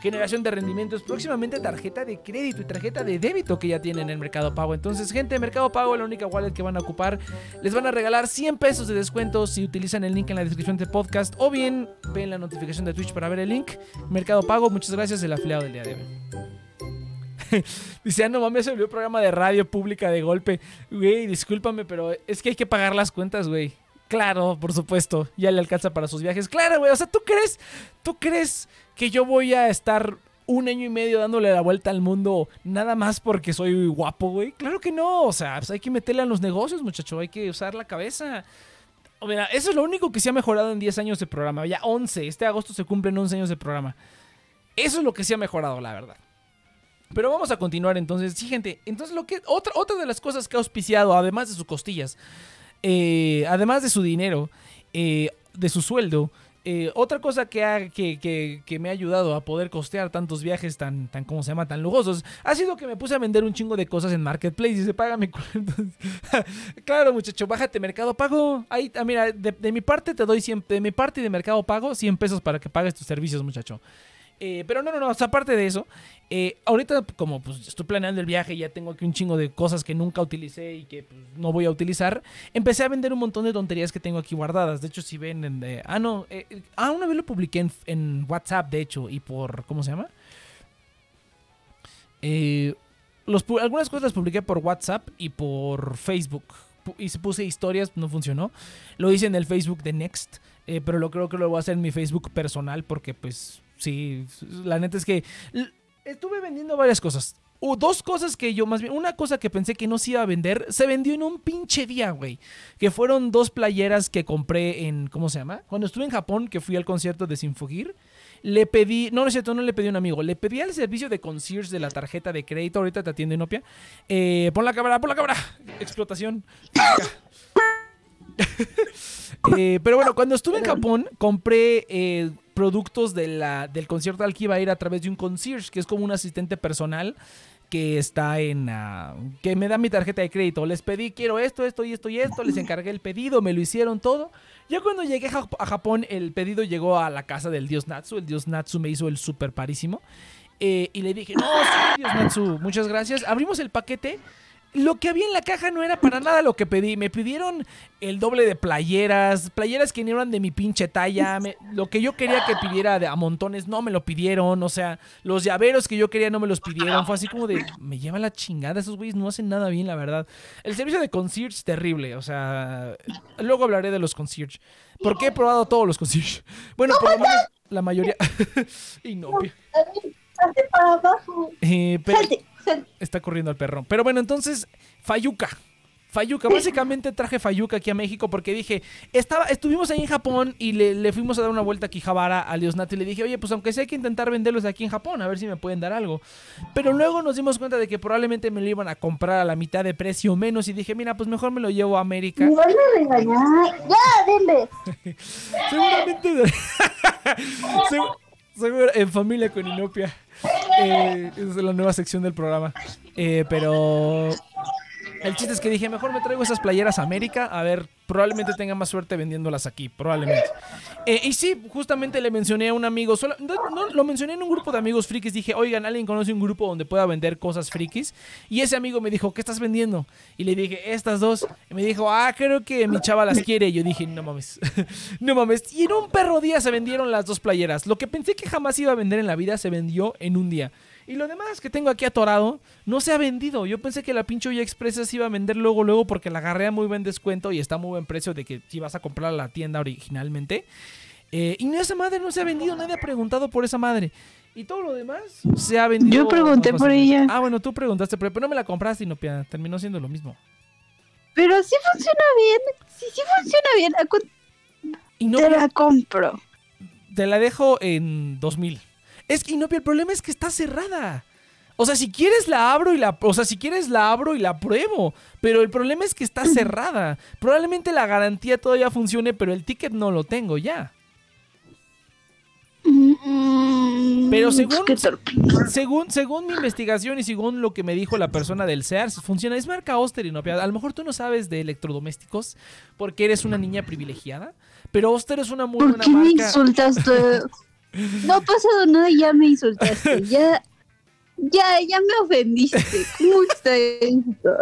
generación de rendimientos, próximamente tarjeta de crédito y tarjeta de débito que ya tienen en Mercado Pago. Entonces, gente, Mercado Pago, la única wallet que van a ocupar, les van a regalar 100 pesos de descuento si utilizan el link en la descripción del podcast o bien ven la notificación de Twitch para ver el link. Mercado Pago, muchas gracias, el afiliado del día de hoy. Dice, ah, no mames, se volvió programa de radio pública de golpe. Güey, discúlpame, pero es que hay que pagar las cuentas, güey. Claro, por supuesto. Ya le alcanza para sus viajes. Claro, güey. O sea, ¿tú crees? ¿Tú crees que yo voy a estar un año y medio dándole la vuelta al mundo nada más porque soy guapo, güey? Claro que no. O sea, pues hay que meterle a los negocios, muchacho. Hay que usar la cabeza. O mira, eso es lo único que se ha mejorado en 10 años de programa. Ya 11. Este agosto se cumplen 11 años de programa. Eso es lo que se ha mejorado, la verdad. Pero vamos a continuar entonces. Sí, gente. Entonces, lo que. Otra, otra de las cosas que ha auspiciado, además de sus costillas eh, además de su dinero, eh, de su sueldo, eh, otra cosa que, ha, que, me ha ayudado a poder costear tantos viajes tan, tan, ¿cómo se llama? Tan lujosos, ha sido que me puse a vender un chingo de cosas en Marketplace y se paga mi Claro, muchacho, bájate Mercado Pago. Ahí, ah, mira, de, mi parte te doy 100, de mi parte de Mercado Pago 100 pesos para que pagues tus servicios, muchacho. Eh, pero no, no, no, aparte de eso, eh, ahorita como pues estoy planeando el viaje y ya tengo aquí un chingo de cosas que nunca utilicé y que pues, no voy a utilizar, empecé a vender un montón de tonterías que tengo aquí guardadas. De hecho, si ven en... ah, no, eh, ah, una vez lo publiqué en, WhatsApp, de hecho, y por... ¿Cómo se llama? Los, algunas cosas las publiqué por WhatsApp y por Facebook. Y se puse historias, no funcionó. Lo hice en el Facebook de Next, pero lo creo que lo voy a hacer en mi Facebook personal porque pues Sí, la neta es que estuve vendiendo varias cosas. O dos cosas que yo más bien, una cosa que pensé que no se iba a vender, se vendió en un pinche día, güey. Que fueron dos playeras que compré en, ¿cómo se llama? Cuando estuve en Japón, que fui al concierto de Sinfugir, le pedí, no, no es cierto, no le pedí a un amigo, le pedí al servicio de concierge de la tarjeta de crédito, ahorita te atiende Nopia. Eh, pon la cámara, pon la cámara. Explotación. Eh, pero bueno, cuando estuve en Japón, compré eh, productos de la, del concierto al que iba a ir a través de un concierge, que es como un asistente personal que está en... Ah, que me da mi tarjeta de crédito. Les pedí, quiero esto, esto y esto y esto. Les encargué el pedido, me lo hicieron todo. Ya cuando llegué a Japón, el pedido llegó a la casa del dios Natsu. El dios Natsu me hizo el super parísimo. Eh, y le dije, no, sí, dios Natsu, muchas gracias. Abrimos el paquete lo que había en la caja no era para nada lo que pedí. Me pidieron el doble de playeras, playeras que no eran de mi pinche talla. lo que yo quería que pidiera de, a montones no me lo pidieron. O sea, los llaveros que yo quería no me los pidieron. Fue así como de, me lleva la chingada. Esos güeyes no hacen nada bien, la verdad. El servicio de concierge terrible. O sea, luego hablaré de los concierge. Porque he probado todos los concierge. Bueno, por lo menos la mayoría. y no. salte para abajo. Eh, pero- Salte, salte. Está corriendo el perro. Pero bueno, entonces, Fayuca. Fayuca, básicamente traje Fayuca aquí a México porque dije, estaba, estuvimos ahí en Japón y le, le fuimos a dar una vuelta a Kijabara a Liosnati y le dije, oye, pues aunque sea hay que intentar venderlos aquí en Japón, a ver si me pueden dar algo. Pero luego nos dimos cuenta de que probablemente me lo iban a comprar a la mitad de precio o menos y dije, mira, pues mejor me lo llevo a América. Me van a regañar. Ya. Seguramente. Segu- seguro- en familia con Inopia. Eh, es la nueva sección del programa. Eh, pero. El chiste es que dije, mejor me traigo esas playeras a América. A ver, probablemente tenga más suerte vendiéndolas aquí. Probablemente. Eh, y sí, justamente le mencioné a un amigo. solo- lo mencioné en un grupo de amigos frikis. Dije, oigan, ¿alguien conoce un grupo donde pueda vender cosas frikis? Y ese amigo me dijo, ¿qué estás vendiendo? Y le dije, estas dos. Y me dijo, ah, creo que mi chava las quiere. Y yo dije, no mames. no mames. Y en un perro día se vendieron las dos playeras. Lo que pensé que jamás iba a vender en la vida se vendió en un día. Y lo demás que tengo aquí atorado no se ha vendido. Yo pensé que la pinche olla express se iba a vender luego, luego porque la agarré a muy buen descuento y está a muy buen precio de que si vas a comprar a la tienda originalmente. Eh, y esa madre no se ha vendido, nadie ha preguntado por esa madre. Y todo lo demás se ha vendido. Yo pregunté por ella. Ah, bueno, tú preguntaste, pero no me la compraste y no terminó siendo lo mismo. Pero sí funciona bien. Sí, sí funciona bien. ¿A cuánto Y no te la compro? te la dejo en 2000. Es que Inopia, el problema es que está cerrada. O sea, si quieres la abro y la, o sea, si quieres la abro y la pruebo, pero el problema es que está cerrada. Probablemente la garantía todavía funcione, pero el ticket no lo tengo ya. Mm, Pero según-. Según, según mi investigación y según lo que me dijo la persona del Sears, funciona. Es marca Oster, Inopia. A lo mejor tú no sabes de electrodomésticos porque eres una niña privilegiada, pero Oster es una muy ¿Por buena qué me marca. insultaste? No ha pasado nada y ya me insultaste. Ya, ya, ya me ofendiste. ¿Cómo está esto?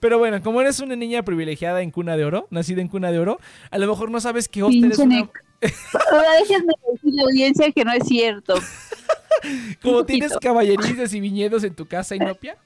Pero bueno, como eres una niña privilegiada en cuna de oro, nacida en cuna de oro, a lo mejor no sabes que Oster es una... Ahora déjenme decir a la audiencia que no es cierto. Como tienes poquito. caballerizas y viñedos en tu casa, Inopia.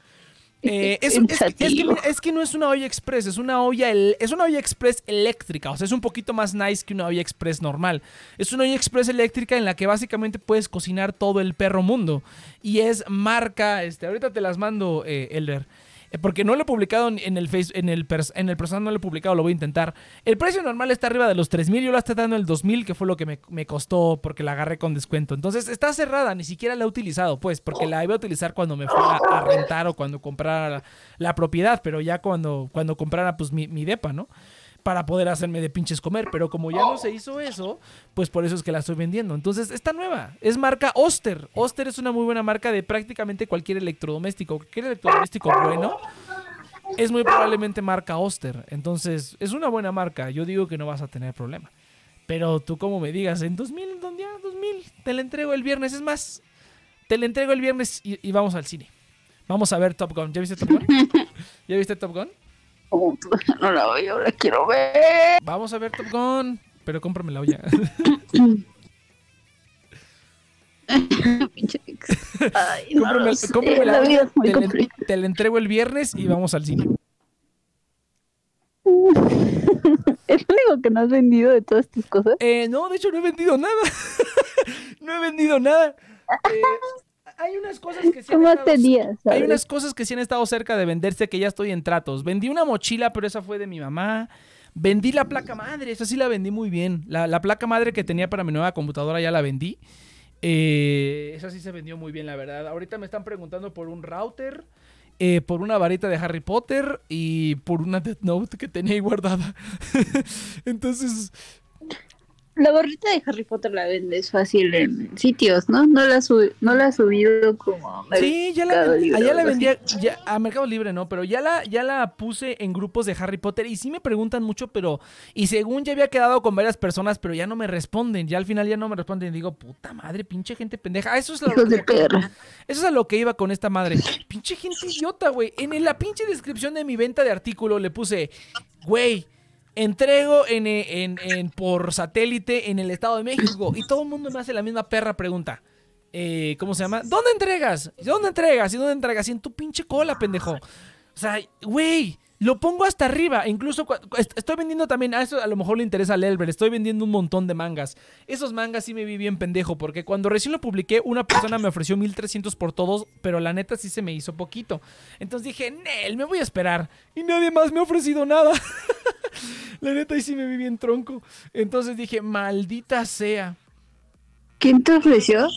Eh, es, es- es que, mira, es que no es una olla express, es una olla, el- es una olla express eléctrica, o sea, es un poquito más nice que una olla express normal. Es una olla express eléctrica en la que básicamente puedes cocinar todo el perro mundo. Y es marca, este, ahorita te las mando, eh, Elder. Eh, Porque no lo he publicado en el face, en el en el personal no lo he publicado, lo voy a intentar. El precio normal está arriba de los 3000, yo la estoy dando el 2000, que fue lo que me, me costó porque la agarré con descuento. Entonces está cerrada, ni siquiera la he utilizado, pues, porque la iba a utilizar cuando me fuera a rentar o cuando comprara la, la propiedad, pero ya cuando, cuando comprara pues mi, mi depa, ¿no? Para poder hacerme de pinches comer, pero como ya no se hizo eso, pues por eso es que la estoy vendiendo. Entonces está nueva, es marca Oster. Oster es una muy buena marca de prácticamente cualquier electrodoméstico. Cualquier electrodoméstico bueno es muy probablemente marca Oster. Entonces, es una buena marca. Yo digo que no vas a tener problema. Pero tú como me digas, en 2000, ¿dónde ya? 2000, te la entrego el viernes. Es más, te la entrego el viernes y, y vamos al cine. Vamos a ver Top Gun. ¿Ya viste Top Gun? ¿Ya viste Top Gun? Oh, no la veo, la quiero ver. Vamos a ver Top Gun. Pero cómprame la olla. Pinche. Ay, no cómprame sé, la vida es muy Te la, complicada. te la entrego el viernes y vamos al cine. Es lo único que no has vendido de todas tus cosas. Eh, no, de hecho no he vendido nada. no he vendido nada. Eh, hay unas cosas que sí ¿Qué han estado-? Hay unas cosas que sí han estado cerca de venderse que ya estoy en tratos. Vendí una mochila, pero esa fue de mi mamá. Vendí la placa madre, esa sí la vendí muy bien. La, la placa madre que tenía para mi nueva computadora ya la vendí. Eh, esa sí se vendió muy bien, la verdad. Ahorita me están preguntando por un router, eh, por una varita de Harry Potter y por una Death Note que tenía ahí guardada. Entonces, La barrita de Harry Potter la vendes fácil en sitios, ¿no? No la, sub- no la has subido como... Sí, ya la, allá la vendía ya, a Mercado Libre, ¿no? Pero ya la, ya la puse en grupos de Harry Potter y sí me preguntan mucho, pero... Y según ya había quedado con varias personas, pero ya no me responden. Ya al final ya no me responden. Y digo, puta madre, pinche gente pendeja. Ah, eso es lo Hijos de que- perra. Eso es a lo que iba con esta madre. Pinche gente idiota, güey. En la pinche descripción de mi venta de artículo le puse, güey, entrego en, eh, en- por satélite en el Estado de México. Y todo el mundo me hace la misma perra pregunta. Eh, ¿Cómo se llama? ¿Dónde entregas? ¿Dónde entregas? ¿Y dónde entregas? Y en tu pinche cola, pendejo. O sea, güey, lo pongo hasta arriba. Incluso estoy vendiendo también. A eso a lo mejor le interesa al Elber. Estoy vendiendo un montón de mangas. Esos mangas sí me vi bien pendejo. Porque cuando recién lo publiqué, una persona me ofreció 1300 por todos. Pero la neta sí se me hizo poquito. Entonces dije, Nel, me voy a esperar. Y nadie más me ha ofrecido nada. la neta ahí sí me vi bien tronco. Entonces dije, maldita sea. ¿Quién te ofreció?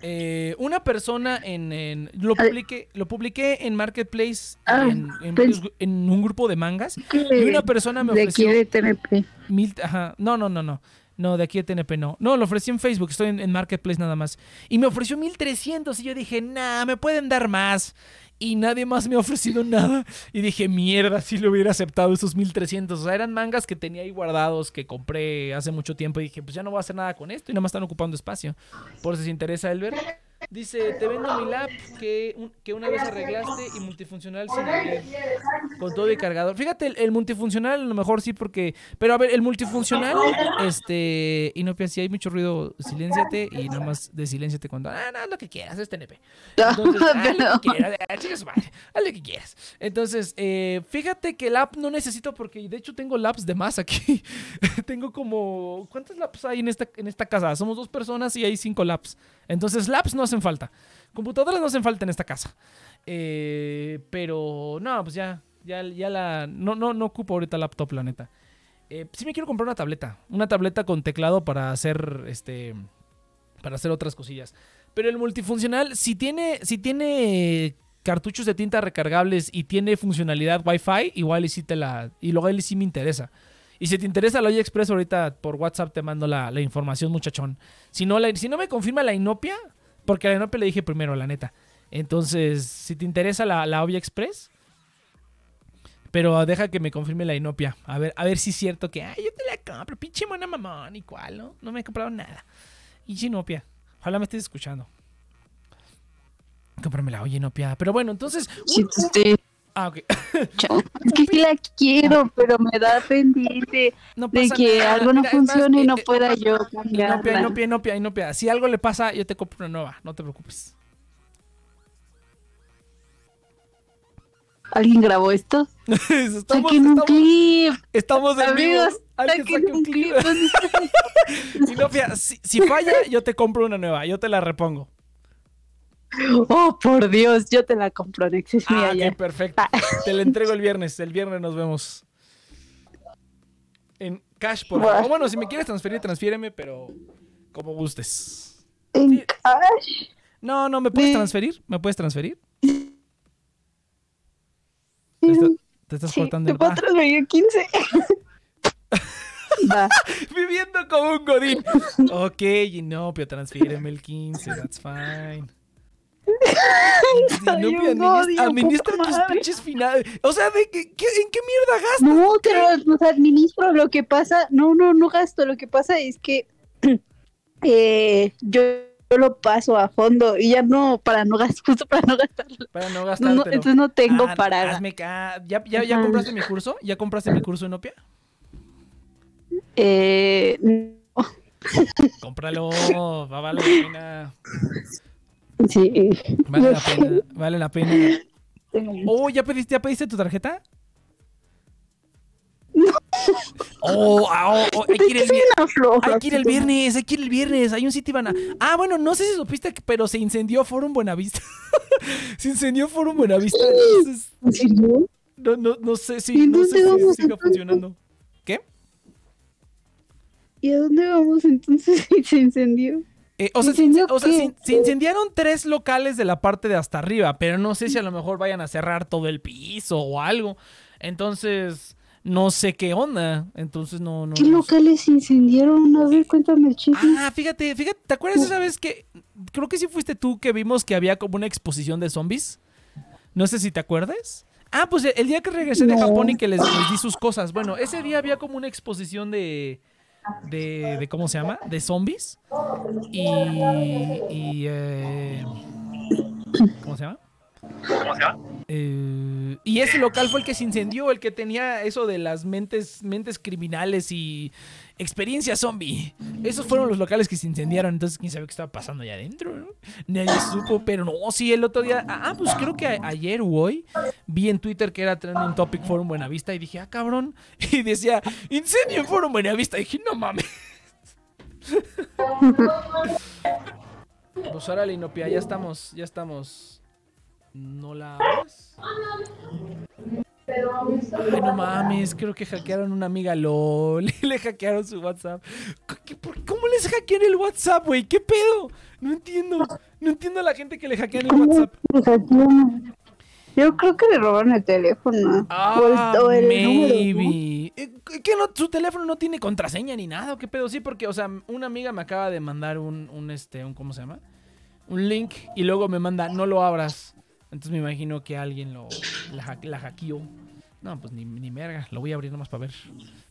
Eh, una persona en, en- lo publiqué lo publiqué en marketplace Ah, en, en pues- en un grupo de mangas y una persona me de aquí ofreció de TNP. mil ajá no no no no no de aquí de TNP no no lo ofrecí en Facebook estoy en, en marketplace nada más y me ofreció 1300 y yo dije nah me pueden dar más y nadie más me ha ofrecido nada. Y dije mierda si le hubiera aceptado esos 1300 o sea eran mangas que tenía ahí guardados que compré hace mucho tiempo y dije pues ya no voy a hacer nada con esto y nada más están ocupando espacio por si se interesa Elber Dice, te vendo mi lap que, un- que una vez arreglaste y multifuncional sin. Con todo y cargador. Fíjate, el, el multifuncional a lo mejor sí porque... Pero a ver, el multifuncional, este... Inopia, si hay mucho ruido, silénciate y nada más de silénciate cuando... Ah, no, lo que quieras, es TNP. Entonces, haz lo que quieras, ah, haz lo que quieras. Entonces, eh, fíjate que el app no necesito porque de hecho tengo laps de más aquí. tengo como... ¿Cuántos laps hay en esta, en esta casa? Somos dos personas y hay cinco laps. Entonces, laps no hacen falta. Computadoras no hacen falta en esta casa. Eh, pero, no, pues ya, ya, ya la... No, no, no ocupo ahorita laptop, la neta. Eh, sí me quiero comprar una tableta. Una tableta con teclado para hacer, este... Para hacer otras cosillas. Pero el multifuncional, si tiene, si tiene cartuchos de tinta recargables y tiene funcionalidad Wi-Fi, igual y sí te la. Y luego él sí me interesa. Y si te interesa la Express ahorita por WhatsApp te mando la, la información, muchachón. Si no, la- si no me confirma la Inopia, porque a la Inopia le dije primero, la neta. Entonces, si te interesa la, la Ovia Express, pero deja que me confirme la Inopia. A ver, a ver si es cierto que, ay, yo te la compro, pinche mona mamón, y cuál, ¿no? No me he comprado nada. Y Inopia. Ojalá me estés escuchando. Cómprame la Oye Inopia. Pero bueno, entonces. Sí, te estoy Ah, ok. Es que sí la quiero, pero me da pendiente No de que nada. algo no Mira, funcione y eh, no eh, pueda yo Inopia, cambiarla. Inopia, Inopia, Inopia. Si algo le pasa, yo te compro una nueva. No te preocupes. ¿Alguien grabó esto? estamos, Saquen un estamos, clip, estamos en vivo. amigos. Alguien Saquen saque un un clip. clip. Inopia, si, si falla, yo te compro una nueva. Yo te la repongo. Oh, por Dios, yo te la compro, Nex, es mía Ah, ya. ok, perfecto. Te la entrego el viernes. El viernes nos vemos. En cash, por favor. O bueno, si me quieres transferir, transfiéreme, pero como gustes. En sí. cash. No, no, ¿me puedes transferir? ¿Me puedes transferir? Te, está- te estás Sí, cortando te el... puedo Ah, transferir 15. Va. viviendo como un godín. Ok, Inopia, transfiéreme el 15, that's fine. Administra, tus pinches finales. O sea, ¿de qué, qué- ¿en qué mierda gastas? No, pero los administro. Lo que pasa, no, no, no gasto. Lo que pasa es que eh, yo, yo lo paso a fondo y ya no, para no gastar, justo para no gastarlo. Para no gastártelo. entonces no tengo Ah, para. hazme ¿Ya, ya, ya Ajá. compraste mi curso? ¿Ya compraste mi curso, Inopia? Eh, no, Cómpralo, va a valer la pena. sí. Vale la pena, vale la pena. tengo- Oh, ¿ya pediste, ya pediste tu tarjeta? Oh, ah, oh, oh, hay que ir el Hay que ir el viernes, hay que ir el viernes. Hay un sitio Ivana. Ah, bueno, no sé si supiste, pero se incendió Forum Buenavista. se incendió Forum Buenavista. Entonces, no, no, no sé si, ¿Y no sé si siga funcionando. ¿Qué? ¿Y a dónde vamos entonces si se incendió? Eh, o sea, ¿Se se, incendió o sea, qué? se- se incendiaron tres locales de la parte de hasta arriba, pero no sé si a lo mejor vayan a cerrar todo el piso o algo. Entonces, no sé qué onda. Entonces, no, no. ¿Qué no sé. locales se incendiaron? A ver, cuéntame el chisme. Ah, fíjate, fíjate, ¿te acuerdas esa vez que creo que sí fuiste tú que vimos que había como una exposición de zombies? No sé si te acuerdas. Ah, pues el día que regresé de. Japón y que les, les di sus cosas. Bueno, ese día había como una exposición de de, de ¿cómo se llama? De zombies. Y y eh, ¿cómo se llama? ¿Cómo se llama? Eh, y ese local fue el que se incendió, el que tenía eso de las mentes, mentes criminales y experiencia zombie. Esos fueron los locales que se incendiaron, entonces quién sabe qué estaba pasando allá adentro, ¿no? Nadie supo, pero no, sí, el otro día, ah, pues creo que ayer o hoy vi en Twitter que era trending topic Forum Buenavista y dije, ah, cabrón, y decía, incendio en Forum Buenavista, y dije, no mames. Pues órale, Inopia, ya estamos, ya estamos. ¿No la abres? Ay, no mames, creo que hackearon una amiga LOL le hackearon su WhatsApp. ¿Qué- qué- por- ¿Cómo les hackean el WhatsApp, güey? ¿Qué pedo? No entiendo. No entiendo a la gente que le hackean el WhatsApp. Yo creo que le robaron el teléfono. Ah, o el, maybe. Eh, ¿Qué no? ¿Su teléfono no tiene contraseña ni nada? ¿O qué pedo? Sí, porque, o sea, una amiga me acaba de mandar un, un este, un, ¿cómo se llama? Un link y luego me manda, no lo abras. Entonces me imagino que alguien lo, la, la hackeó. No, pues ni, ni merga, lo voy a abrir nomás para ver.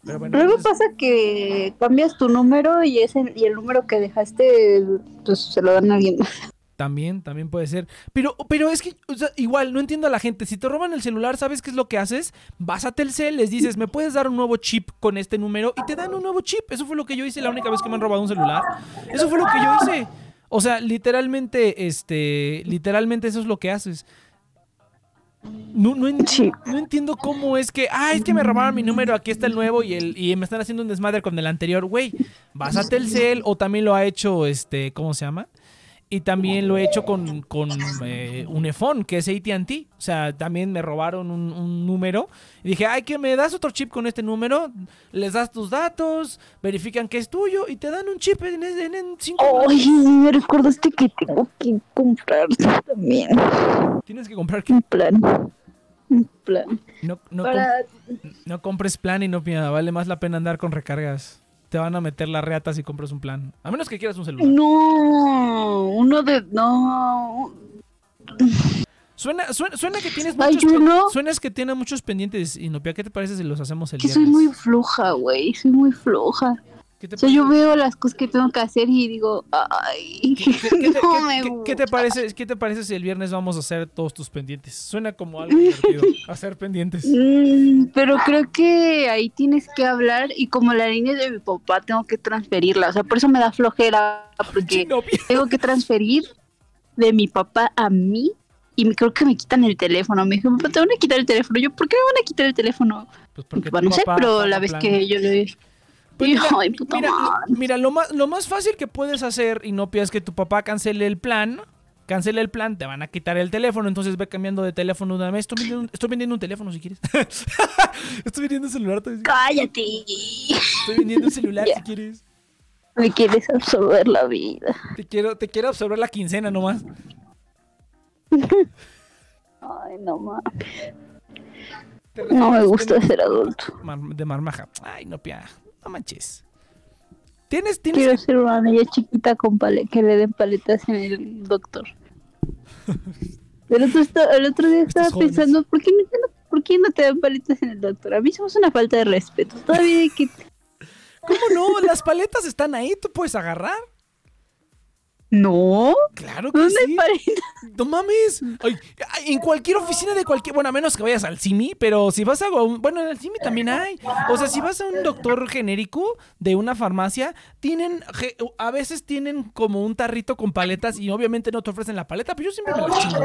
Pero bueno, Luego entonces- pasa que cambias tu número y ese y el número que dejaste pues se lo dan a alguien más. También, también puede ser. Pero, pero es que, o sea, igual, no entiendo a la gente. Si te roban el celular, ¿sabes qué es lo que haces? Vas a Telcel, les dices, ¿me puedes dar un nuevo chip con este número? Y te dan un nuevo chip. Eso fue lo que yo hice la única vez que me han robado un celular. Eso fue lo que yo hice. O sea, literalmente, este, literalmente eso es lo que haces. No, no, en- Sí. no entiendo cómo es que, ah, es que me robaron mi número, aquí está el nuevo y, el, y me están haciendo un desmadre con el anterior. Güey, vas a Telcel o también lo ha hecho, este, ¿cómo se llama? Y también lo he hecho con, con eh, Unifón, que es ATT. O sea, también me robaron un, un número. Y dije, ay, que me das otro chip con este número. Les das tus datos, verifican que es tuyo y te dan un chip en, en, en cinco Oye, me recordaste que tengo que comprar también Tienes que comprar. que- un plan. Un plan. No, no, Para... no compres plan y no pida. Vale más la pena andar con recargas. Te van a meter las reatas si compras un plan. A menos que quieras un celular. No, uno de... No. Suena, suena, suena que tienes muchos, pen- uno- suena que tiene muchos pendientes. Inopia, ¿qué te parece si los hacemos el Que viernes? soy muy floja, güey. Soy muy floja. ¿Qué te O sea, yo veo las cosas que tengo que hacer y digo, ay, ¿Qué, qué- qué te, no qué- me qué- qué te gusta. parece, ¿Qué te parece si el viernes vamos a hacer todos tus pendientes? Suena como algo divertido. hacer pendientes. Mm, pero creo que ahí tienes que hablar y como la línea de mi papá tengo que transferirla. O sea, por eso me da flojera porque tengo que transferir de mi papá a mí y me, creo que me quitan el teléfono. Me dijo, papá, te van a quitar el teléfono. Yo, ¿por qué me van a quitar el teléfono? Pues porque Papá, no sé, pero la vez plan. que yo le... Pues Y, mira, ay, puta Mira, madre. mira, lo más, lo más fácil que puedes hacer, Inopia, es que tu papá cancele el plan. Cancele el plan, te van a quitar el teléfono, entonces ve cambiando de teléfono una vez. Estoy vendiendo un, estoy vendiendo un teléfono si quieres. estoy vendiendo un celular. Cállate. estoy vendiendo un celular si quieres. Me quieres absorber la vida. Te quiero, te quiero absorber la quincena nomás. Ay, no mames. No me gusta con- ser adulto. de marmaja. Ay, no, pia. No manches. Tienes, tienes. Quiero ser una niña chiquita con pale que le den paletas en el doctor. El otro, esta- el otro día estaba pensando, ¿por qué, no, ¿por qué no te dan paletas en el doctor? A mí somos una falta de respeto. Todavía hay que... ¿Cómo no? Las paletas están ahí, tú puedes agarrar. No, Claro que ¿dónde hay sí. paletas? No mames. Ay, en cualquier oficina de cualquier. Bueno, a menos que vayas al CIMI, pero si vas a. un- Bueno, en el CIMI también hay. O sea, si vas a un doctor genérico de una farmacia, tienen. A veces tienen como un tarrito con paletas y obviamente no te ofrecen la paleta, pero yo siempre me las chingo.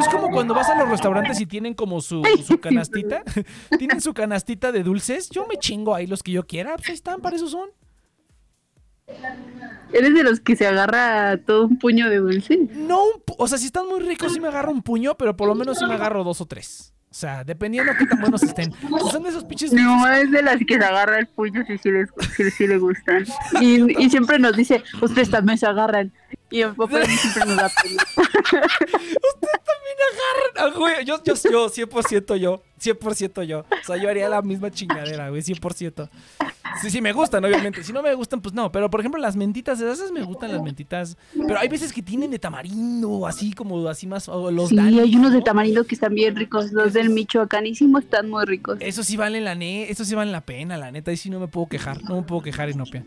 Es como cuando vas a los restaurantes y tienen como su, su canastita. tienen su canastita de dulces. Yo me chingo ahí los que yo quiera. Pues ahí están, para eso son. ¿Eres de los que se agarra todo un puño de dulce? No, un pu- o sea, si están muy ricos sí me agarro un puño, pero por lo menos sí me agarro dos o tres. O sea, dependiendo qué tan buenos estén. Son de esos pinches... Mi mamá es de las que se agarra el puño si sí, les, si le gustan. Y, y siempre nos dice, ustedes también se agarran. Y mi papá siempre nos da pena. Ah, güey, yo, yo, yo, 100% yo. 100% yo. O sea, yo haría la misma chingadera, güey, 100%. Sí, sí, me gustan, obviamente. Si no me gustan, pues no. Pero, por ejemplo, las mentitas, esas me gustan las mentitas. Pero hay veces que tienen de tamarindo, así como, así más... o los Sí, hay unos de tamarindo que están bien ricos. Los del Michoacanísimo están muy ricos. Eso sí vale la ne eso sí vale la pena, la neta, y sí no me puedo quejar, no me puedo quejar Inopia.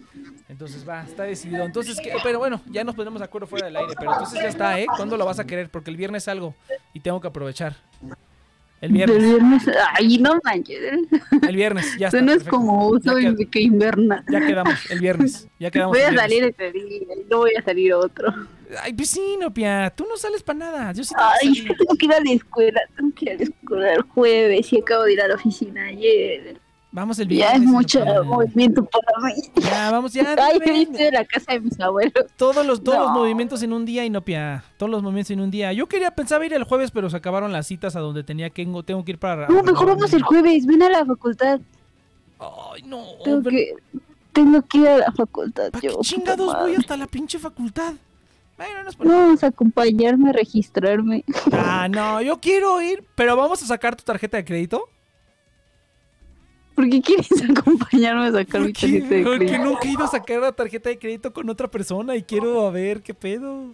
Entonces va, está decidido. Entonces, ¿qué? pero bueno, ya nos ponemos de acuerdo fuera del aire, pero entonces ya está, ¿eh? ¿Cuándo lo vas a querer? Porque el viernes salgo. y tengo que aprovechar. El viernes, viernes. Ay, no manches. el viernes, ya está. Suenas perfecto. como uso Ya, y qued- que inverna. ya quedamos, el viernes. Ya quedamos. Voy el a salir ese día, y no voy a salir otro. Ay, pues sí, Nopia, tú no sales para nada. Yo sí tengo que Ay, es que tengo que ir a la escuela, tengo que ir a la escuela el jueves y acabo de ir a la oficina ayer. Vamos el Ya viernes. es mucho movimiento para mí. Ya, vamos, ya. Ay, viste de la casa de mis abuelos. Todos los, todos los movimientos en un día, Inopia. Todos los movimientos en un día. Yo quería, pensaba ir el jueves, pero se acabaron las citas a donde tenía que tengo que ir para. No, mejor vamos el jueves, ven a la facultad. Ay, no. Tengo pero- que, tengo que ir a la facultad. ¿Para qué yo, chingados voy hasta la pinche facultad? Bueno, no es por- No, vamos a acompañarme a registrarme. Ah, no, yo quiero ir, pero vamos a sacar tu tarjeta de crédito. ¿Por qué quieres acompañarme a sacar mi tarjeta de porque crédito? nunca he ido a sacar la tarjeta de crédito con otra persona y quiero a ver qué pedo.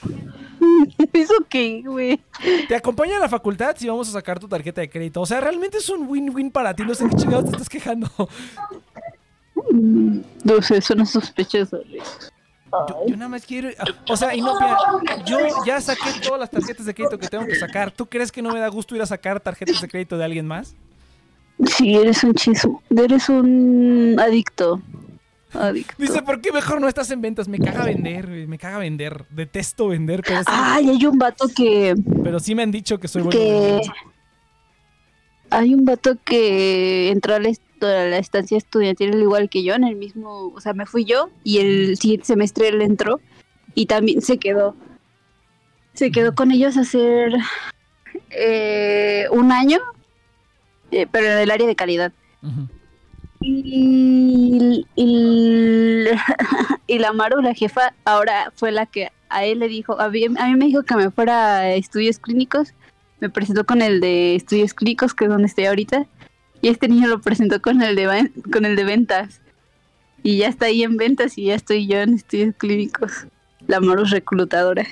¿Eso qué, güey? Te acompaño a la facultad si vamos a sacar tu tarjeta de crédito. O sea, realmente es un win-win para ti. No sé qué chingados te estás quejando. No sé, suena sospechoso. Yo, yo nada más quiero. O sea, y no, yo ya saqué todas las tarjetas de crédito que tengo que sacar. ¿Tú crees que no me da gusto ir a sacar tarjetas de crédito de alguien más? Sí, eres un chismo. Eres un adicto. Adicto. Dice, ¿por qué mejor no estás en ventas? Me caga vender, me caga vender. Detesto vender, pero sí, Ay, hay un vato que. pero sí me han dicho que soy bueno. que hay un vato que entró a la, estancia estudiantil al igual que yo en el mismo, o sea, me fui yo y el siguiente semestre él entró y también se quedó. Se quedó con ellos a hacer eh, un año, eh, pero en el área de calidad. Y, y, y la Maru, la jefa, ahora fue la que a él le dijo, a mí, a mí me dijo que me fuera a estudios clínicos, me presentó con el de estudios clínicos, que es donde estoy ahorita, y este niño lo presentó con el de, con el de ventas. Y ya está ahí en ventas y ya estoy yo en estudios clínicos. La Maru es reclutadora.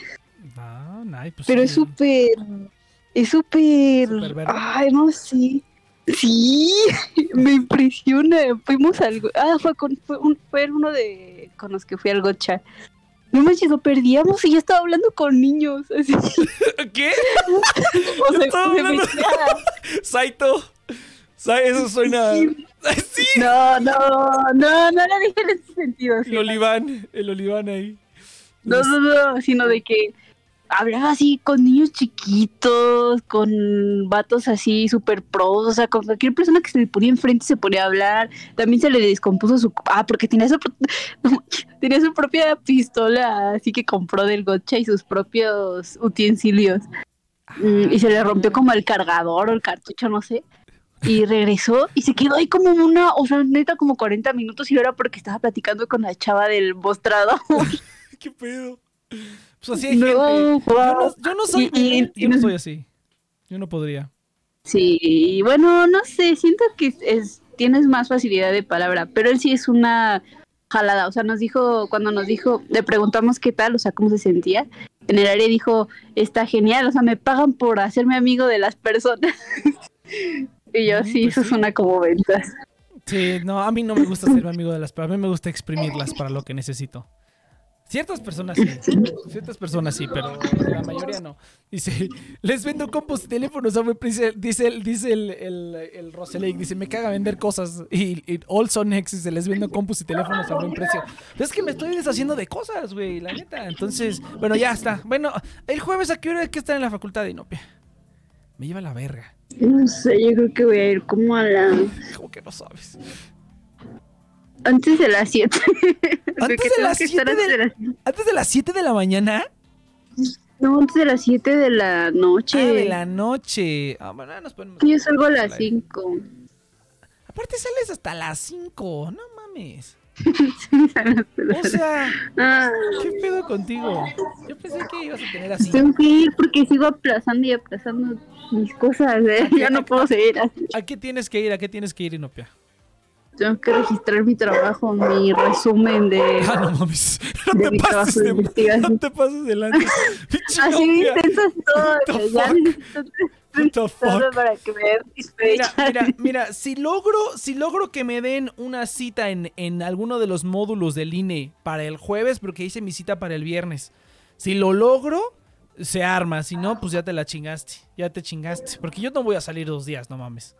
Ah, pues Pero sí. es súper, es súper, ay, no sé. Sí, me impresiona. Fuimos al, ah, fue con, fue, un- fue uno de, con los que fui al gocha. No manches, lo perdíamos y ya estaba hablando con niños. Así, ¿Qué? o sea, estaba se hablando- Saito. Sa- Eso suena. Sí. No, no, no, no lo dije en ese sentido. El oliván. El oliván ahí. No, no, no, sino de que hablaba así con niños chiquitos, con vatos así super pros, o sea, con cualquier persona que se le ponía enfrente se ponía a hablar. También se le descompuso su... Ah, porque tenía su, tenía su propia pistola, así que compró del gocha y sus propios utensilios. Mm, y se le rompió como el cargador o el cartucho, no sé. Y regresó y se quedó ahí como una, o sea, neta como 40 minutos y era porque estaba platicando con la chava del mostrador. ¿Qué pedo? Pues así hay No, gente. Yo no, yo no soy. Y- y- yo no soy así. Yo no podría. Sí, bueno, no sé, siento que es, es- tienes más facilidad de palabra, pero él sí es una jalada, o sea, nos dijo, cuando nos dijo, le preguntamos qué tal, o sea, cómo se sentía, en el área dijo, está genial, o sea, me pagan por hacerme amigo de las personas. y yo, Mm, sí, pues eso sí. suena como ventas. Sí, no, a mí no me gusta ser amigo de las pero a mí me gusta exprimirlas para lo que necesito. Ciertas personas sí, ciertas personas sí, pero la mayoría no. Dice, les vendo compos y teléfonos a buen precio. Dice, el- dice el, el, el Roselake, dice, me caga vender cosas. Y, y Also Next dice, les vendo compus y teléfonos a buen precio. Pero es que me estoy deshaciendo de cosas, güey, la neta. Entonces, bueno, ya está. Bueno, el jueves a qué hora hay que estar en la facultad de Inopia. Me lleva la verga. No sé, yo creo que voy a ir como a la... Como que no sabes. Antes de las 7. ¿Antes de las siete de- Antes de las 7 de la mañana. No, antes de las 7 de la noche. Ah, de la noche. Ah, bueno, nos ponemos. Yo salgo a las 5. Aparte sales hasta las 5. No mames. O sea, Ah, ¿qué pedo contigo? Yo pensé que ibas a tener así. tengo que ir porque sigo aplazando y aplazando mis cosas. ¿eh? Ya no puedo seguir así. ¿A qué tienes que ir? ¿A qué tienes que ir, Inopia? Tengo que registrar mi trabajo, mi resumen de. Ah, no mames. No de te pases de de. No te pases delante. Así the todo. Ya necesito todo fuck? para que me den mis Mira, fechas. mira, mira, si logro, si logro que me den una cita en, en alguno de los módulos del INE para el jueves, porque hice mi cita para el viernes. Si lo logro, se arma. Si no, pues ya te la chingaste. Ya te chingaste. Porque yo no voy a salir dos días, no mames.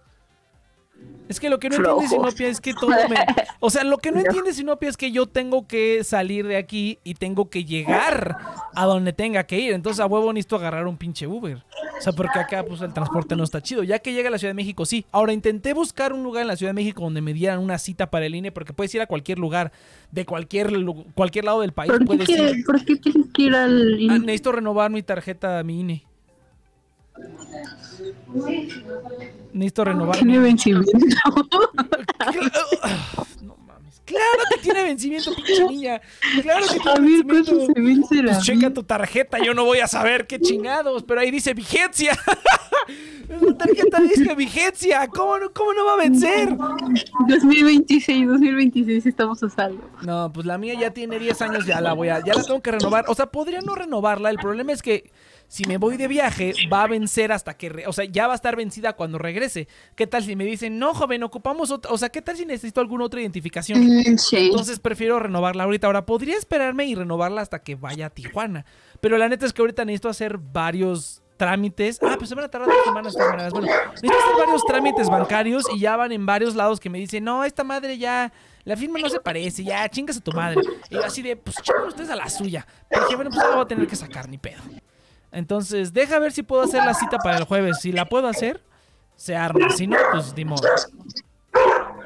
Es que lo que no entiende. Sinopia es que todo me... O sea, lo que no entiende Sinopia es que yo tengo que salir de aquí y tengo que llegar a donde tenga que ir. Entonces a huevo necesito agarrar un pinche Uber. O sea, porque acá pues el transporte no está chido. Ya que llega a la Ciudad de México, sí. Ahora intenté buscar un lugar en la Ciudad de México donde me dieran una cita para el INE porque puedes ir a cualquier lugar, de cualquier, cualquier lado del país. ¿Por qué, Puedes quiere- ir. ¿Por qué tienes que ir al Ah, necesito renovar mi tarjeta, mi INE. Necesito renovar. Tiene vencimiento. No mames. Claro que tiene vencimiento, pinche niña. Claro que tiene ver, ¿cuánto vencimiento. se vence la Pues checa tu tarjeta, yo no voy a saber qué chingados, pero ahí dice vigencia. La tarjeta dice vigencia. ¿Cómo no, cómo no va a vencer? 2026, 2026 estamos a salvo. No, pues la mía ya tiene 10 años, ya la voy a, ya la tengo que renovar. O sea, podría no renovarla. El problema es que si me voy de viaje, va a vencer hasta que, re- o sea, ya va a estar vencida cuando regrese. ¿Qué tal si me dicen, no, joven, ocupamos otra, o sea, qué tal si necesito alguna otra identificación? Mm, sí. Entonces prefiero renovarla ahorita. Ahora, podría esperarme y renovarla hasta que vaya a Tijuana. Pero la neta es que ahorita necesito hacer varios trámites. Ah, pues se van a tardar dos semanas. de todas maneras. Bueno, necesito hacer varios trámites bancarios y ya van en varios lados que me dicen, no, esta madre ya, la firma no se parece, ya, chingas a tu madre. Y yo así de, pues chingan ustedes a la suya. Porque bueno, pues la voy a tener que sacar, ni pedo. Entonces, deja ver si puedo hacer la cita para el jueves. Si la puedo hacer, se arma. Si no, pues ni modo.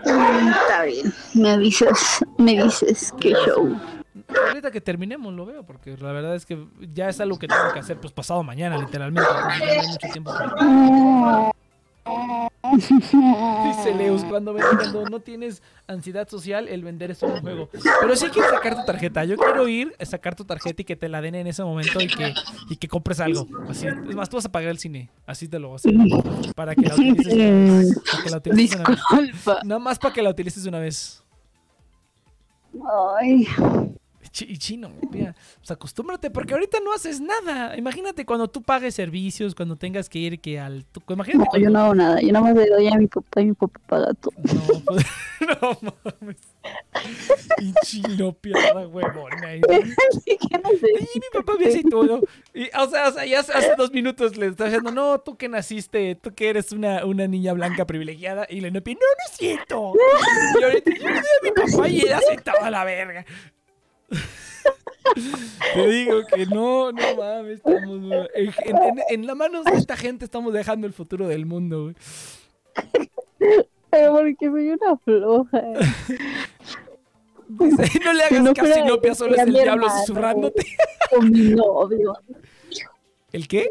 Está bien. Me avisas, me dices qué show. Ahorita que terminemos lo veo, porque la verdad es que ya es algo que tengo que hacer pues pasado mañana, literalmente. No hay mucho tiempo. Dice Leus, cuando, cuando no tienes ansiedad social, el vender es un juego. Pero sí quiero sacar tu tarjeta. Yo quiero ir a sacar tu tarjeta y que te la den en ese momento y que, y que compres algo. Así, es más, tú vas a pagar el cine. Así te lo voy a hacer. Para que la utilices, para que la utilices una vez. Nada más para que la utilices una vez. Ay, Y chino, mira, pues acostúmbrate, porque ahorita no haces nada. Imagínate cuando tú pagues servicios, cuando tengas que ir que al... tu- Imagínate no, cuando- yo no hago nada. Yo nada más le doy a mi papá y mi papá paga todo. No, pues, no mames. Y chino, piada huevona. Y, no sé. y mi papá me hace todo. Y, o sea, o sea, ya hace hace dos minutos le está diciendo, no, tú que naciste, tú que eres una, una niña blanca privilegiada. Y le no, no es cierto. Y ahorita yo le di a mi papá y él hace toda la verga. Te digo que no, no mames, estamos en, en- en la mano de esta gente estamos dejando el futuro del mundo, güey. Pero porque soy una floja. No le hagas no Sinopia, de solo es el diablo hermano. susurrándote. Con mi novio. ¿El qué?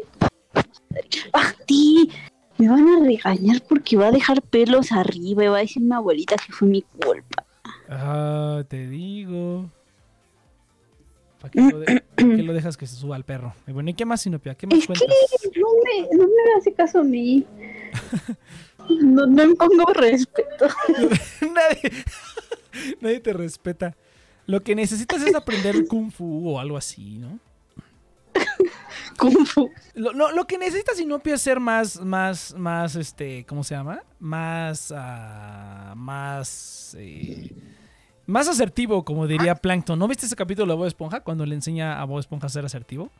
A ti. Me van a regañar porque va a dejar pelos arriba y va a decir mi abuelita que fue mi culpa. Ah, te digo. ¿Para qué, lo de- pa' qué lo dejas que se suba al perro? Y bueno, ¿y qué más, Sinopia? ¿Qué más Es que cuentas? no me, no me hace caso a mí. No, no me pongo respeto. nadie, nadie te respeta. Lo que necesitas es aprender Kung Fu o algo así, ¿no? Kung Fu. Lo, lo- lo que necesitas, Sinopia, es ser más, más, más, este, ¿cómo se llama? Más, ah, más, eh, más asertivo, como diría Plankton. ¿No viste ese capítulo de Bob Esponja cuando le enseña a Bob Esponja a ser asertivo?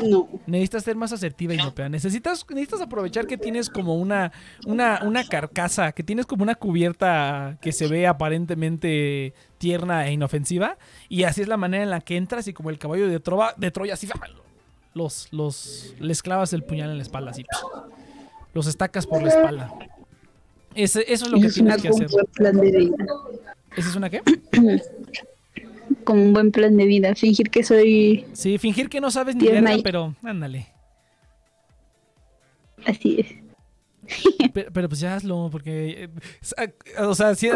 No. Necesitas ser más asertiva, Inopea. Necesitas, necesitas aprovechar que tienes como una, una, una carcasa, que tienes como una cubierta que se ve aparentemente tierna e inofensiva. Y así es la manera en la que entras y como el caballo de, Trova, de Troya, así los, los, les clavas el puñal en la espalda, así. Los estacas por la espalda. Ese- eso es lo que es una tienes que hacer. un buen plan de vida. ¿Esa es una qué? Como un buen plan de vida. Fingir que soy Sí, fingir que no sabes ni verga, y- pero ándale. así es. Pero, pero pues ya hazlo, porque. eh, o sea, sí,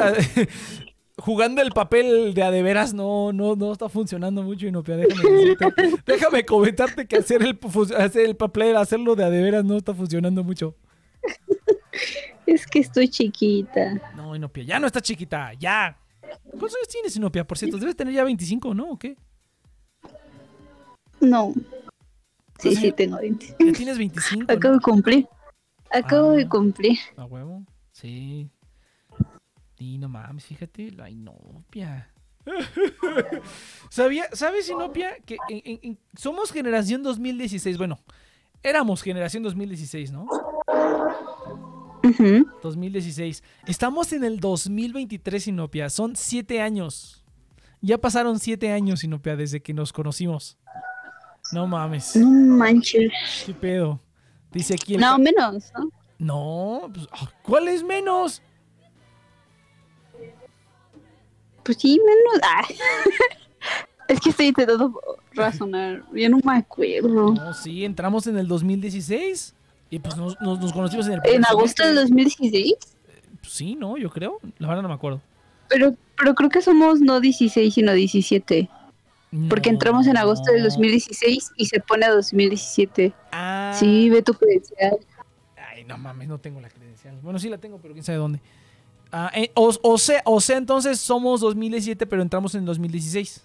jugando el papel de a de veras no, no, no está funcionando mucho, Inopia. Déjame, decirte- déjame comentarte que hacer el, hacer el papel, hacerlo de a de veras no está funcionando mucho. Es que estoy chiquita. No, Inopia, ya no está chiquita, ya. ¿Cuántos años tienes, Inopia? Por cierto, debes tener ya 25, ¿no? ¿O qué? No. Sí, ¿Ah, sí? tengo 20. Ya tienes 25. ¿no? Acabo de cumplir. Acabo Ah. de cumplir. ¿A huevo? Sí. Y no mames, fíjate, la Inopia. ¿Sabía, ¿Sabes, Sinopia, que en- en- en- somos generación 2016? Bueno, éramos generación 2016, ¿no? Ujú. 2016. Estamos en el 2023, Sinopia. Son siete años. Ya pasaron siete años, Sinopia, desde que nos conocimos. No mames. No manches. ¿Qué pedo? Dice aquí el... No, menos, ¿no? No, pues, ah, ¿cuál es menos? Pues sí, menos. Ah. es que estoy intentando razonar. Ya no me acuerdo. No, sí, entramos en el 2016. Y pues nos, nos- nos conocimos en el... ¿En agosto del semestre. 2016? Pues sí, ¿no? Yo creo. La verdad no me acuerdo. Pero, pero creo que somos no 16, sino 17. Porque entramos en agosto del 2016 y se pone a 2017. Ah. Sí, ve tu credencial. Ay, no mames, no tengo la credencial. Bueno, sí la tengo, pero quién sabe dónde. Ah, eh, o, o sea, o sea, entonces somos 2017, pero entramos en 2016.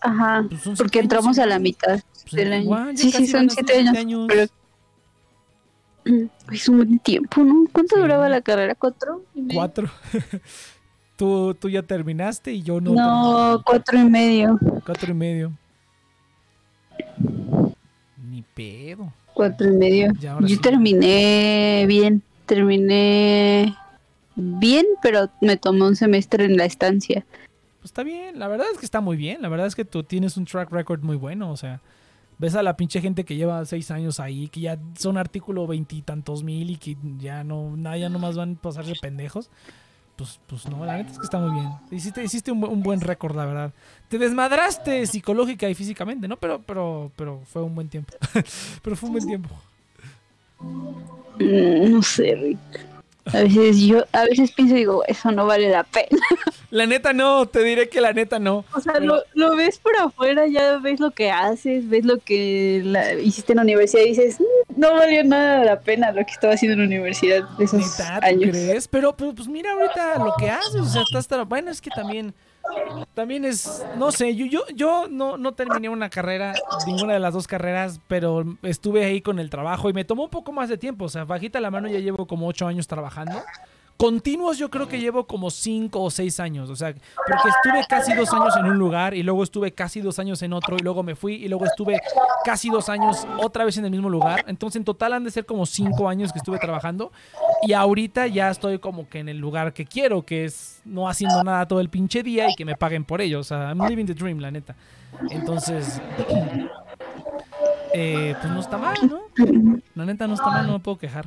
Ajá. Pues Porque siete entramos años, a la mitad Pues del año. igual, sí, sí, son 7 años. años. Pero es un buen tiempo, ¿no? ¿Cuánto Sí. duraba la carrera? ¿Cuatro? y medio? Cuatro. tú, tú ya terminaste y yo no. No, cuatro y medio. Cuatro y medio. Ni pedo. Cuatro y medio. Yo sí. terminé bien. Terminé bien, pero me tomé un semestre en la estancia. Pues está bien, la verdad es que está muy bien. La verdad es que tú tienes un track record muy bueno. O sea, ves a la pinche gente que lleva seis años ahí, que ya son artículo veintitantos mil y que ya no, nada, ya nomás van a pasarse pendejos. Pues, pues no, la neta es que está muy bien. Hiciste, hiciste un, un buen récord, la verdad. Te desmadraste psicológica y físicamente, ¿no? Pero, pero, pero fue un buen tiempo. pero fue un buen tiempo. Mm, No sé, Rick. A veces yo, a veces pienso y digo, eso no vale la pena. La neta no, te diré que la neta no. O sea, lo, lo ves por afuera, ya ves lo que haces, ves lo que la- hiciste en la universidad y dices, "Mm, no valió nada la pena lo que estaba haciendo en la universidad de esos ¿Neta, tú años. crees? Pero, pero, pues mira ahorita lo que haces, o sea, estás bueno, es que también también es, no sé, yo yo yo no no terminé una carrera, ninguna de las dos carreras, pero estuve ahí con el trabajo y me tomó un poco más de tiempo, o sea, bajita la mano ya llevo como ocho años trabajando. Continuos yo creo que llevo como cinco o seis años, o sea, porque estuve casi dos años en un lugar y luego estuve casi dos años en otro y luego me fui y luego estuve casi dos años otra vez en el mismo lugar. Entonces en total han de ser como cinco años que estuve trabajando y ahorita ya estoy como que en el lugar que quiero, que es no haciendo nada todo el pinche día y que me paguen por ello. O sea, I'm living the dream, la neta. Entonces, eh, pues no está mal, ¿no? La neta no está mal, no me puedo quejar.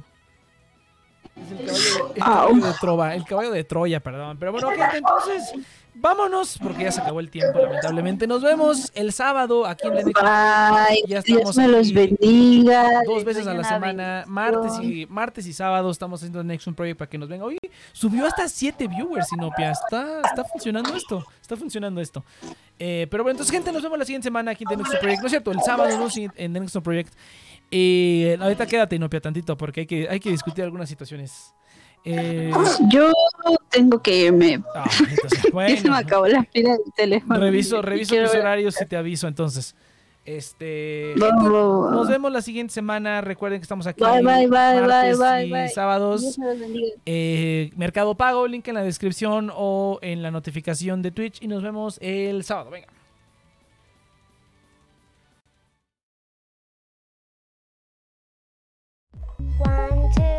Es el caballo, de, el caballo de Trova, el caballo de Troya, perdón. Pero bueno, gente, entonces vámonos porque ya se acabó el tiempo, lamentablemente. Nos vemos el sábado aquí en Next Bye, Ya estamos Dios me los bendiga. dos veces a la semana, martes y martes y sábado estamos haciendo Nexon Project para que nos venga. Oye, subió hasta 7 viewers, Sinopia. Está, está funcionando esto. Está funcionando esto. Eh, pero bueno, entonces, gente, nos vemos la siguiente semana aquí en The Nexon Project. No es cierto, el sábado ¿no? En The Nexon Project. Eh, ahorita quédate, Inopia, tantito, porque hay que, hay que discutir algunas situaciones. Eh, Yo tengo que irme. ah, entonces, ya se me bueno, acabó la pila del teléfono. reviso, Y reviso tus ver- horarios y te aviso entonces. Este. Bye, gente, bye, Nos vemos la siguiente semana. Recuerden que estamos aquí Bye, bye, bye, martes y sábados. Eh, Mercado Pago, link en la descripción o en la notificación de Twitch. Y nos vemos el sábado. Venga. One, two,